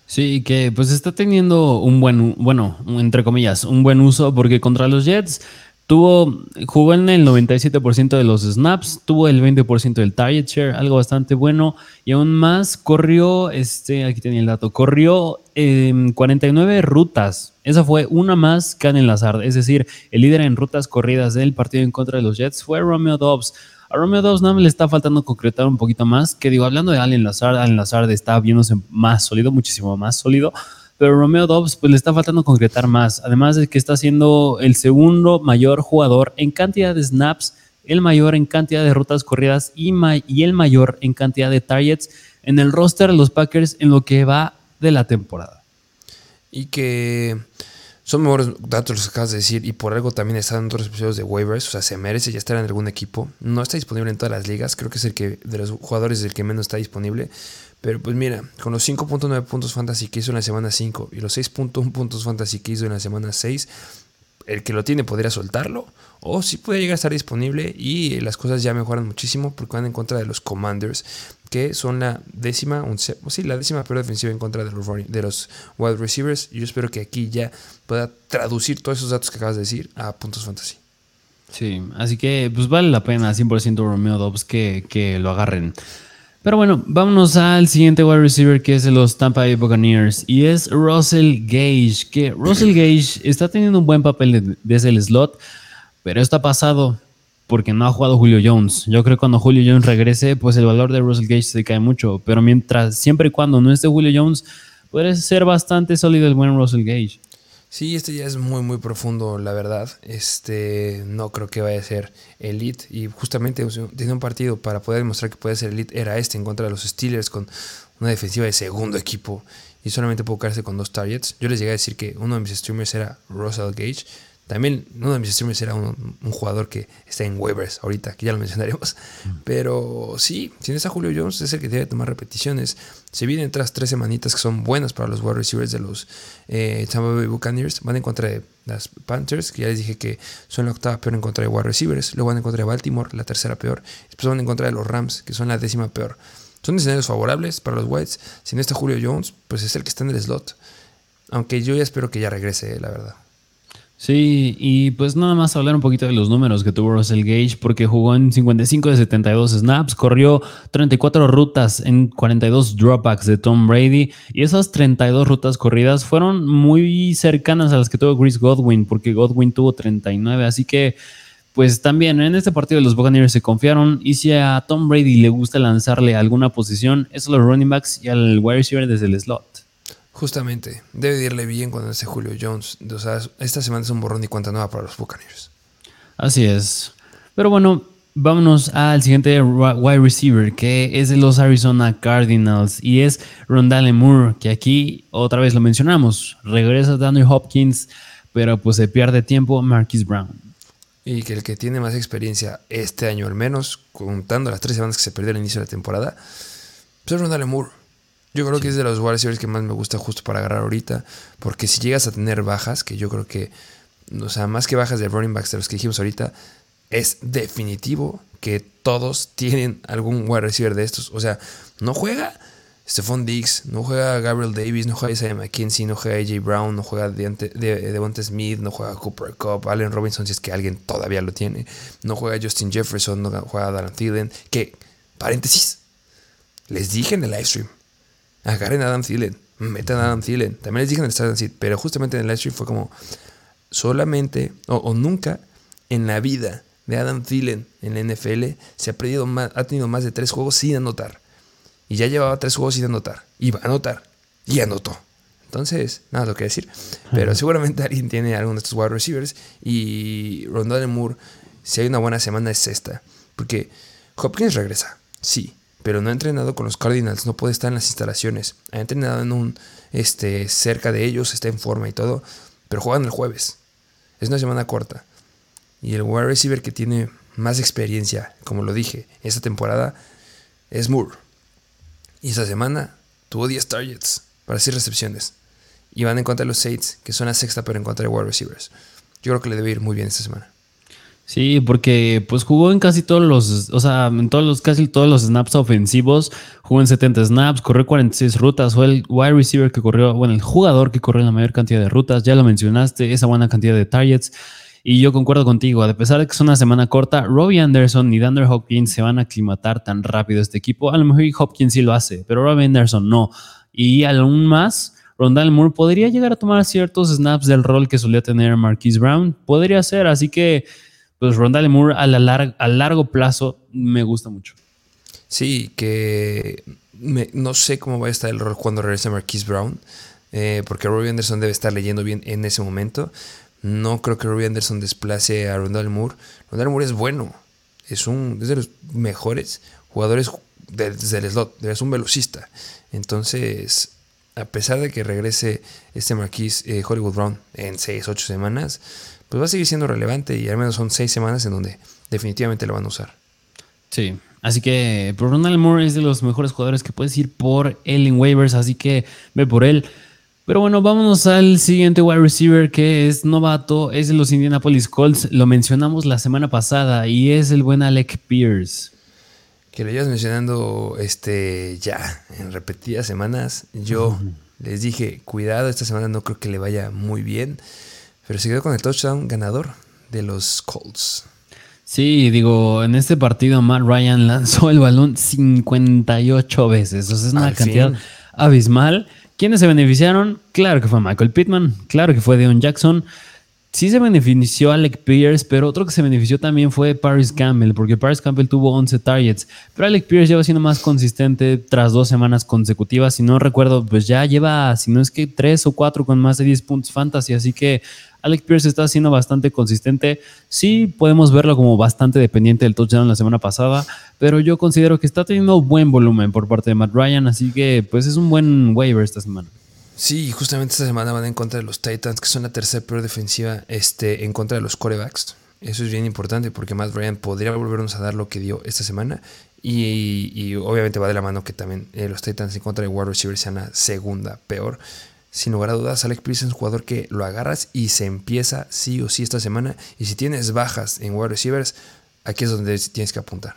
S1: Sí, que pues está teniendo un buen, bueno, entre comillas, un buen uso porque contra los Jets Tuvo, jugó en el 97% de los snaps, tuvo el 20% del target share, algo bastante bueno. Y aún más, corrió, este, aquí tenía el dato, corrió 49 em, rutas. Esa fue una más que en Lazard. Es decir, el líder en rutas corridas del partido en contra de los Jets fue Romeo Dobbs. A Romeo Dobbs nada le está faltando concretar un poquito más. Que digo, hablando de Allen Lazard, Allen Lazard está viéndose más sólido, muchísimo más sólido pero Romeo Dobbs pues le está faltando concretar más, además de que está siendo el segundo mayor jugador en cantidad de snaps, el mayor en cantidad de rutas corridas y, y el mayor en cantidad de targets en el roster de los Packers en lo que va de la temporada.
S2: Y que son mejores datos los que acabas de decir y por algo también está en otros episodios de waivers, o sea, se merece ya estar en algún equipo. No está disponible en todas las ligas, creo que es el que de los jugadores el que menos está disponible, pero pues mira, con los 5.9 puntos fantasy que hizo en la semana 5 y los 6.1 puntos fantasy que hizo en la semana 6, el que lo tiene podría soltarlo o sí puede llegar a estar disponible y las cosas ya mejoran muchísimo porque van en contra de los Commanders que son la décima, sí, la décima peor defensiva en contra de los, de los wide receivers. Yo espero que aquí ya pueda traducir todos esos datos que acabas de decir a puntos fantasy.
S1: Sí, así que pues vale la pena 100% Romeo Dobbs que, que lo agarren. Pero bueno, vámonos al siguiente wide receiver que es de los Tampa Bay Buccaneers y es Russell Gage, que Russell Gage está teniendo un buen papel desde el slot, pero está pasado porque no ha jugado Julio Jones. Yo creo que cuando Julio Jones regrese, pues el valor de Russell Gage se cae mucho, pero mientras, siempre y cuando no esté Julio Jones, puede ser bastante sólido el buen Russell Gage.
S2: Sí, este ya es muy, muy profundo, la verdad. Este, no creo que vaya a ser elite. Y justamente tiene un partido para poder demostrar que puede ser elite. Era este en contra de los Steelers con una defensiva de segundo equipo. Y solamente pudo quedarse con dos targets. Yo les llegué a decir que uno de mis streamers era Russell Gage. También uno de mis streamers era un, jugador que está en waivers ahorita, que ya lo mencionaremos. Pero sí, si no está Julio Jones, es el que debe tomar repeticiones. Se vienen tras tres semanitas que son buenas para los wide receivers de los eh, Tampa Bay Buccaneers. Van en contra de las Panthers, que ya les dije que son la octava peor en contra de wide receivers. Luego van en contra de Baltimore, la tercera peor. Después van en contra de los Rams, que son la décima peor. Son escenarios favorables para los Whites. Si no está Julio Jones, pues es el que está en el slot. Aunque yo ya espero que ya regrese, la verdad.
S1: Sí, y pues nada más hablar un poquito de los números que tuvo Russell Gage, porque jugó en 55 de 72 snaps, corrió 34 rutas en 42 dropbacks de Tom Brady, y esas 32 rutas corridas fueron muy cercanas a las que tuvo Chris Godwin, porque Godwin tuvo 39, así que pues también en este partido los Buccaneers se confiaron, y si a Tom Brady le gusta lanzarle alguna posición, es a los running backs y al wide receiver desde el slot.
S2: Justamente, debe irle bien cuando esté Julio Jones. O sea, esta semana es un borrón y cuenta nueva para los Buccaneers.
S1: Así es. Pero bueno, vámonos al siguiente wide receiver, que es de los Arizona Cardinals y es Rondale Moore, que aquí otra vez lo mencionamos. Regresa Daniel Hopkins, pero pues se pierde tiempo Marquis Brown.
S2: Y que el que tiene más experiencia este año al menos, contando las tres semanas que se perdió al inicio de la temporada, pues es Rondale Moore. Yo creo que es de los wide que más me gusta justo para agarrar ahorita. Porque si llegas a tener bajas, que yo creo que, o sea, más que bajas de running backs de los que dijimos ahorita, es definitivo que todos tienen algún wide receiver de estos. O sea, no juega Stephon Diggs, no juega Gabriel Davis, no juega Isaiah McKinsey, no juega AJ Brown, no juega Devonta Smith, no juega Cooper Cup, Allen Robinson, si es que alguien todavía lo tiene, no juega Justin Jefferson, no juega Darren Thielen. Que, paréntesis, les dije en el live stream agarren a Adam Thielen, metan a Adam Thielen. También les dije en el Start pero justamente en el live stream fue como solamente o, nunca en la vida de Adam Thielen en la NFL se ha, perdido más, ha tenido más de tres juegos sin anotar. Y ya llevaba tres juegos sin anotar. Iba a anotar. Y anotó. Entonces, nada lo que decir. Pero seguramente alguien tiene alguno de estos wide receivers. Y Rondale Moore, si hay una buena semana, es esta. Porque Hopkins regresa, sí. Pero no ha entrenado con los Cardinals, no puede estar en las instalaciones. Ha entrenado en un este, cerca de ellos, está en forma y todo. Pero juegan el jueves. Es una semana corta. Y el wide receiver que tiene más experiencia, como lo dije, esta temporada es Moore. Y esta semana tuvo 10 targets para 6 recepciones. Y van en contra de los Saints, que son la sexta, pero en contra de wide receivers. Yo creo que le debe ir muy bien esta semana.
S1: Sí, porque pues jugó en casi todos los, o sea, en todos los, casi todos los snaps ofensivos, jugó en 70 snaps, corrió 46 rutas, fue el wide receiver que corrió, bueno, el jugador que corrió la mayor cantidad de rutas, ya lo mencionaste, esa buena cantidad de targets. Y yo concuerdo contigo, a pesar de que es una semana corta, Robbie Anderson y Dander Hopkins se van a aclimatar tan rápido a este equipo. A lo mejor Hopkins sí lo hace, pero Robbie Anderson no. Y aún más, Rondal Moore podría llegar a tomar ciertos snaps del rol que solía tener Marquise Brown. Podría ser, así que pues Rondale Moore a, a largo plazo me gusta mucho.
S2: Sí, que no sé cómo va a estar el rol cuando regrese Marquise Brown, eh, porque Robbie Anderson debe estar leyendo bien en ese momento. No creo que Robbie Anderson desplace a Rondale Moore. Rondale Moore es bueno, es, un, es de los mejores jugadores desde el slot, es un velocista. Entonces, a pesar de que regrese este Marquise eh, Hollywood Brown en 6, 8 semanas, pues va a seguir siendo relevante y al menos son seis semanas en donde definitivamente lo van a usar.
S1: Sí, así que por Ronald Moore es de los mejores jugadores que puedes ir por él en waivers, así que ve por él. Pero bueno, vámonos al siguiente wide receiver que es novato, es de los Indianapolis Colts. Lo mencionamos la semana pasada y es el buen Alec Pierce.
S2: Que lo llevas mencionando este, ya en repetidas semanas. Yo les dije, cuidado, esta semana no creo que le vaya muy bien. Pero se quedó con el touchdown ganador de los Colts.
S1: Sí, digo, en este partido Matt Ryan lanzó el balón 58 veces. O sea, es una cantidad abismal. ¿Quiénes se beneficiaron? Claro que fue Michael Pittman, claro que fue Deon Jackson. Sí se benefició Alec Pierce, pero otro que se benefició también fue Paris Campbell, porque Paris Campbell tuvo 11 targets. Pero Alec Pierce lleva siendo más consistente tras dos semanas consecutivas. Si no recuerdo, pues ya lleva, si no es que tres o cuatro con más de 10 puntos fantasy. Así que Alex Pierce está siendo bastante consistente. Sí, podemos verlo como bastante dependiente del touchdown la semana pasada, pero yo considero que está teniendo buen volumen por parte de Matt Ryan, así que pues es un buen waiver esta semana.
S2: Sí, justamente esta semana van en contra de los Titans, que son la tercera peor defensiva este, en contra de los corebacks. Eso es bien importante porque Matt Ryan podría volvernos a dar lo que dio esta semana. Y, obviamente va de la mano que también eh, los Titans en contra de wide receivers sean la segunda peor sin lugar a dudas, Alex Pierce es un jugador que lo agarras y se empieza sí o sí esta semana. Y si tienes bajas en wide receivers, aquí es donde tienes que apuntar.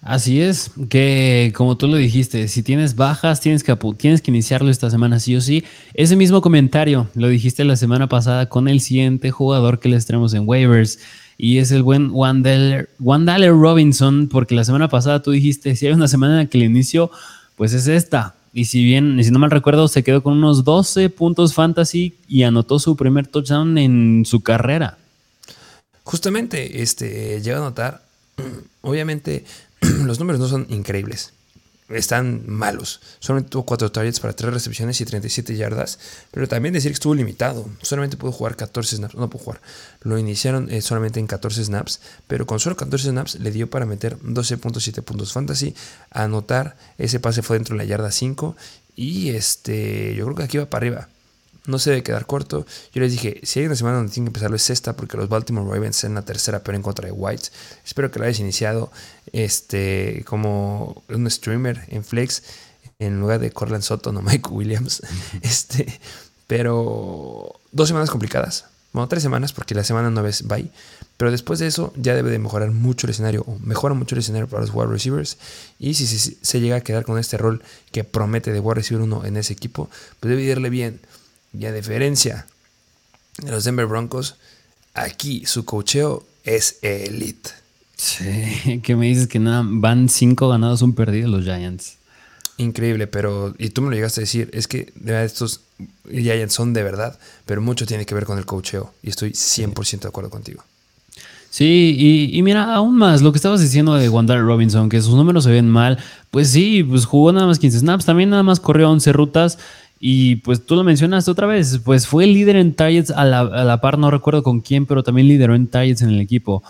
S1: Así es, que como tú lo dijiste, si tienes bajas, tienes que, tienes que iniciarlo esta semana sí o sí. Ese mismo comentario lo dijiste la semana pasada con el siguiente jugador que les tenemos en waivers. Y es el buen Wandale Robinson, porque la semana pasada tú dijiste, si hay una semana que el inicio, pues es esta. Y si bien, si no mal recuerdo, se quedó con unos 12 puntos fantasy y anotó su primer touchdown en su carrera.
S2: Justamente, este, llega a notar, obviamente los números no son increíbles están malos. Solamente tuvo 4 targets para 3 recepciones y 37 yardas. Pero también decir que estuvo limitado. Solamente pudo jugar 14 snaps. No pudo jugar. Lo iniciaron eh, solamente en 14 snaps. Pero con solo 14 snaps le dio para meter 12.7 puntos fantasy. Anotar. Ese pase fue dentro de la yarda 5. Y este, yo creo que aquí va para arriba no se debe quedar corto. Yo les dije, si hay una semana donde tienen que empezarlo es esta, porque los Baltimore Ravens son la tercera, pero en contra de Whites. Espero que lo hayas iniciado este, como un streamer en Flex, en lugar de Corland Soto, no Mike Williams. este, pero dos semanas complicadas. Bueno, tres semanas, porque la semana no es bye. Pero después de eso ya debe de mejorar mucho el escenario, o mejora mucho el escenario para los wide receivers. Y si se, llega a quedar con este rol que promete de wide receiver uno en ese equipo, pues debe irle bien. Y a diferencia de los Denver Broncos, aquí su cocheo es elite.
S1: Sí, que me dices que nada, van cinco ganados, un perdido los Giants.
S2: Increíble, pero, y tú me lo llegaste a decir, es que estos Giants son de verdad, pero mucho tiene que ver con el cocheo, y estoy 100% de acuerdo contigo.
S1: Sí, y, mira, aún más, lo que estabas diciendo de Wandale Robinson, que sus números se ven mal, pues sí, pues jugó nada más 15 snaps, también nada más corrió 11 rutas, y pues tú lo mencionaste otra vez, pues fue líder en targets a la, a la par, no recuerdo con quién, pero también lideró en targets en el equipo.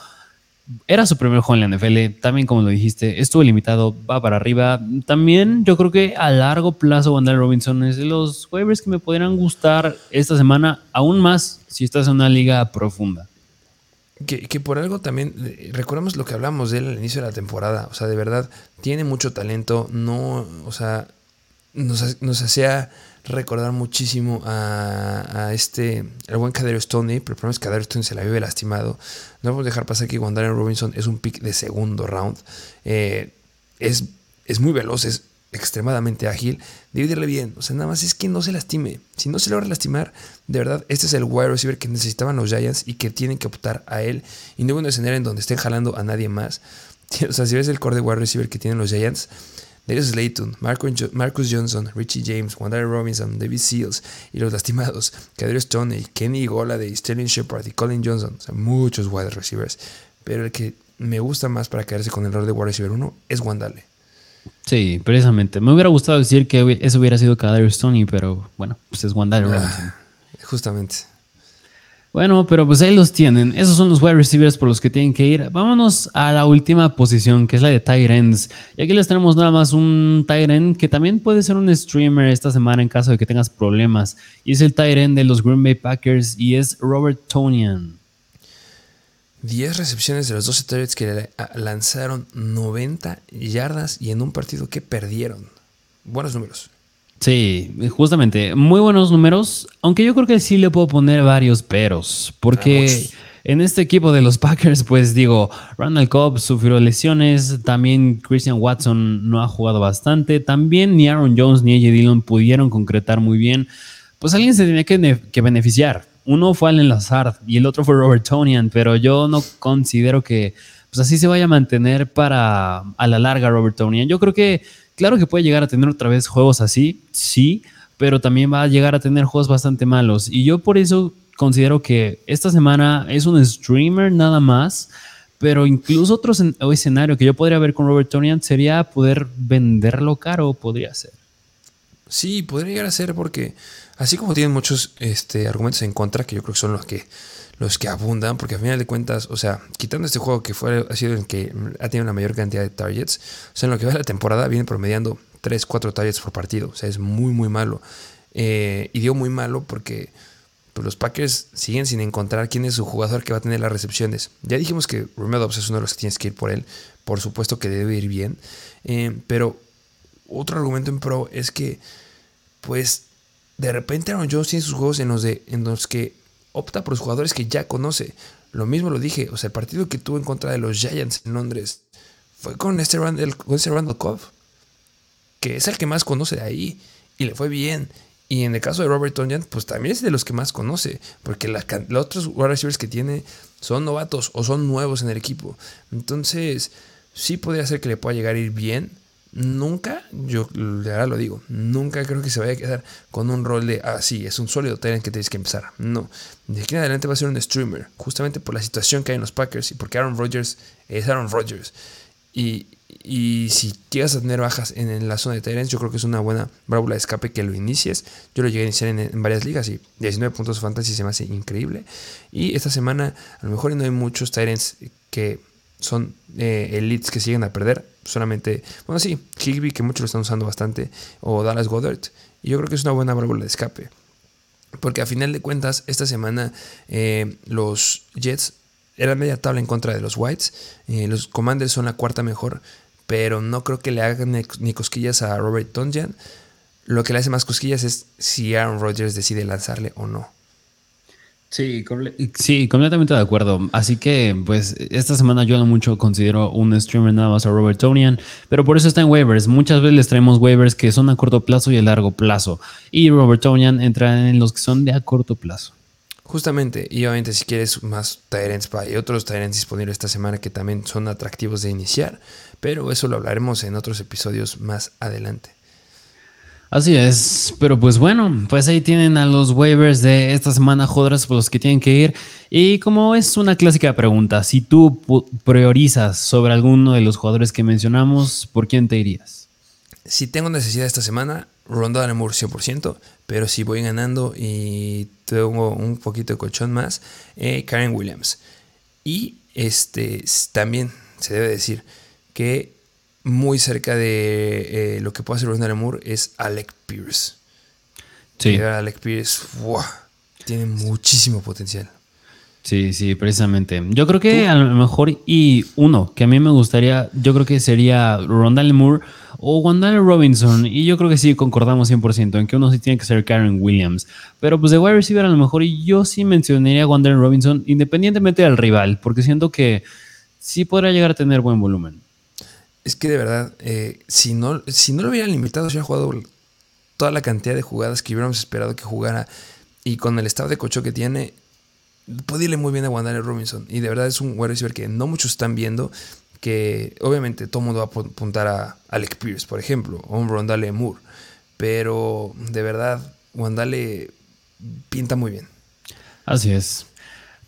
S1: Era su primer juego en la NFL, también como lo dijiste, estuvo limitado, va para arriba. También yo creo que a largo plazo Wandale Robinson es de los waivers que me podrían gustar esta semana, aún más si estás en una liga profunda.
S2: Que, por algo también, eh, recordemos lo que hablamos de él al inicio de la temporada, o sea, de verdad, tiene mucho talento, no, o sea, nos, nos hacía recordar muchísimo a, este, el buen Cadero Stoney, pero el problema es que Cadero Stoney se la vive lastimado. No podemos dejar pasar que Wandarian Robinson es un pick de segundo round. Eh, es, es muy veloz, es extremadamente ágil. Dividirle bien, o sea, nada más es que no se lastime. Si no se logra lastimar, de verdad, este es el wide receiver que necesitaban los Giants y que tienen que optar a él. Y no en un escenario en donde estén jalando a nadie más. O sea, si ves el core de wide receiver que tienen los Giants, Darius Slayton, Marcus Johnson, Richie James, Wandale Robinson, David Seals y los lastimados, Kadrius Stoney, Kenny Goladay, Sterling Shepard y Colin Johnson. O sea, muchos wide receivers. Pero el que me gusta más para quedarse con el rol de wide receiver 1 es Wandale.
S1: Sí, precisamente. Me hubiera gustado decir que eso hubiera sido Kadrius Stoney, pero bueno, pues es Wandale ah, Robinson.
S2: Justamente.
S1: Bueno, pero pues ahí los tienen. Esos son los wide receivers por los que tienen que ir. Vámonos a la última posición, que es la de tight ends. Y aquí les tenemos nada más un tight end que también puede ser un streamer esta semana en caso de que tengas problemas. Y es el tight end de los Green Bay Packers y es Robert Tonian.
S2: 10 recepciones de los 12 targets que lanzaron 90 yardas y en un partido que perdieron. Buenos números.
S1: Sí, justamente, muy buenos números, aunque yo creo que sí le puedo poner varios peros, porque en este equipo de los Packers, pues digo, Randall Cobb sufrió lesiones, también Christian Watson no ha jugado bastante, también ni Aaron Jones ni AJ Dillon pudieron concretar muy bien, pues alguien se tenía que, beneficiar. Uno fue Allen Lazard y el otro fue Robert Tonian, pero yo no considero que pues así se vaya a mantener para a la larga Robert Tonian. Yo creo que Claro que puede llegar a tener otra vez juegos así, sí, pero también va a llegar a tener juegos bastante malos. Y yo por eso considero que esta semana es un streamer nada más, pero incluso otro escenario que yo podría ver con Robert Tonian sería poder venderlo caro, podría ser.
S2: Sí, podría llegar a ser porque así como tienen muchos este, argumentos en contra, que yo creo que son los que los que abundan, porque al final de cuentas, o sea, quitando este juego que fue, ha sido el que ha tenido la mayor cantidad de targets, o sea, en lo que va de la temporada viene promediando 3, 4 targets por partido, o sea, es muy, muy malo. Eh, y dio muy malo porque pues, los Packers siguen sin encontrar quién es su jugador que va a tener las recepciones. Ya dijimos que Romeo Dobbs es uno de los que tienes que ir por él, por supuesto que debe ir bien, eh, pero otro argumento en pro es que, pues, de repente Aaron Jones tiene sus juegos en los, de, en los que opta por los jugadores que ya conoce. Lo mismo lo dije, o sea, el partido que tuvo en contra de los Giants en Londres fue con este Randall, con este Cobb, que es el que más conoce de ahí y le fue bien. Y en el caso de Robert Tonyan, pues también es de los que más conoce, porque los otros wide receivers que tiene son novatos o son nuevos en el equipo. Entonces, sí podría ser que le pueda llegar a ir bien, Nunca, yo ahora lo digo, nunca creo que se vaya a quedar con un rol de, ah, sí, es un sólido talent que tienes que empezar. No, de aquí en adelante va a ser un streamer, justamente por la situación que hay en los Packers y porque Aaron Rodgers es Aaron Rodgers. Y, si llegas a tener bajas en, la zona de Tyrants, yo creo que es una buena válvula de escape que lo inicies. Yo lo llegué a iniciar en, varias ligas y 19 puntos fantasy se me hace increíble. Y esta semana, a lo mejor no hay muchos Tyrants que son eh, elites que siguen a perder. Solamente, bueno, sí, Higby, que muchos lo están usando bastante, o Dallas Goddard. Y yo creo que es una buena válvula de escape. Porque a final de cuentas, esta semana eh, los Jets eran media tabla en contra de los Whites. Eh, los Commanders son la cuarta mejor, pero no creo que le hagan ni cosquillas a Robert Tonjan. Lo que le hace más cosquillas es si Aaron Rodgers decide lanzarle o no.
S1: Sí, sí, completamente de acuerdo. Así que, pues, esta semana yo no mucho considero un streamer nada más a Robert Tonian, pero por eso está en waivers. Muchas veces les traemos waivers que son a corto plazo y a largo plazo. Y Robert Tonian entra en los que son de a corto plazo.
S2: Justamente, y obviamente si quieres más Tyrants, hay otros Tyrants disponibles esta semana que también son atractivos de iniciar, pero eso lo hablaremos en otros episodios más adelante.
S1: Así es, pero pues bueno, pues ahí tienen a los waivers de esta semana, jodas por los que tienen que ir. Y como es una clásica pregunta, si tú priorizas sobre alguno de los jugadores que mencionamos, ¿por quién te irías?
S2: Si tengo necesidad esta semana, Rondo Moore 100%, pero si voy ganando y tengo un poquito de colchón más, eh, Karen Williams. Y este también se debe decir que muy cerca de eh, lo que puede hacer Ronald Moore es Alec Pierce. Sí. Alec Pierce tiene muchísimo potencial.
S1: Sí, sí, precisamente. Yo creo que a lo mejor, y uno que a mí me gustaría, yo creo que sería Rondale Moore o Wandale Robinson. Y yo creo que sí concordamos 100% en que uno sí tiene que ser Karen Williams. Pero pues de wide receiver a lo mejor yo sí mencionaría a Wandale Robinson independientemente del rival, porque siento que sí podrá llegar a tener buen volumen.
S2: Es que de verdad, eh, si, no, si no lo hubieran limitado, si hubiera jugado toda la cantidad de jugadas que hubiéramos esperado que jugara y con el estado de cocho que tiene, puede irle muy bien a Wandale Robinson. Y de verdad es un wide receiver que no muchos están viendo. Que obviamente todo mundo va a apuntar a Alec Pierce, por ejemplo, o un Rondale Moore. Pero de verdad, Wandale pinta muy bien.
S1: Así es.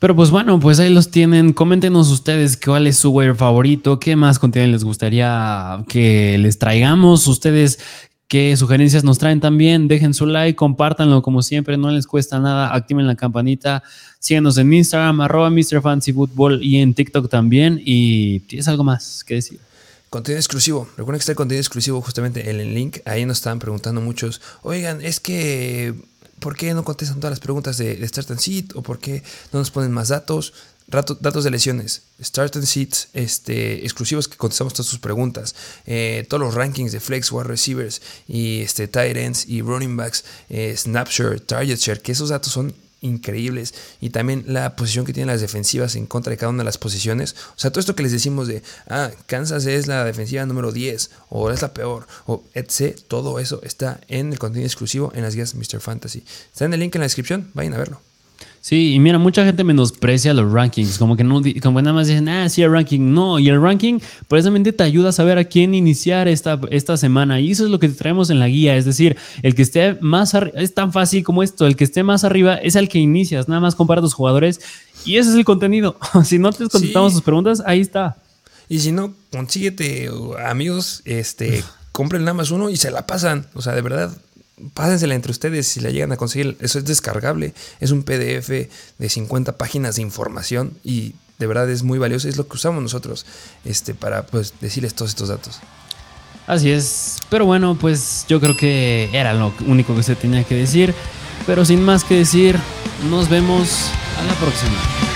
S1: Pero pues bueno, pues ahí los tienen. Coméntenos ustedes cuál es su web favorito, qué más contenido les gustaría que les traigamos. Ustedes qué sugerencias nos traen también. Dejen su like, compártanlo como siempre, no les cuesta nada. Activen la campanita. Síganos en Instagram, arroba Mr. Fancy Football y en TikTok también. Y tienes algo más que decir.
S2: Contenido exclusivo. Recuerden que está el contenido exclusivo justamente en el link. Ahí nos estaban preguntando muchos. Oigan, es que ¿por qué no contestan todas las preguntas de, Start and Seat? ¿O por qué no nos ponen más datos? datos de lesiones, Start and Seats este, exclusivos que contestamos todas sus preguntas, eh, todos los rankings de flex, wide receivers y este, tight ends y running backs, eh, snapshot, target share, que esos datos son increíbles y también la posición que tienen las defensivas en contra de cada una de las posiciones. O sea, todo esto que les decimos de, ah, Kansas es la defensiva número 10 o es la peor o etc. Todo eso está en el contenido exclusivo en las guías Mr. Fantasy. Está en el link en la descripción, vayan a verlo.
S1: Sí, y mira, mucha gente menosprecia los rankings, como que no, como nada más dicen, ah, sí, el ranking. No, y el ranking precisamente te ayuda a saber a quién iniciar esta, esta semana. Y eso es lo que te traemos en la guía. Es decir, el que esté más arriba, es tan fácil como esto, el que esté más arriba es el que inicias. Nada más compara tus jugadores y ese es el contenido. si no te contestamos tus preguntas, ahí está.
S2: Y si no, consíguete amigos, este, compren nada más uno y se la pasan. O sea, de verdad, pásensela entre ustedes si la llegan a conseguir. Eso es descargable. Es un PDF de 50 páginas de información y de verdad es muy valioso. Es lo que usamos nosotros este, para pues, decirles todos estos datos.
S1: Así es. Pero bueno, pues yo creo que era lo único que se tenía que decir. Pero sin más que decir, nos vemos a la próxima.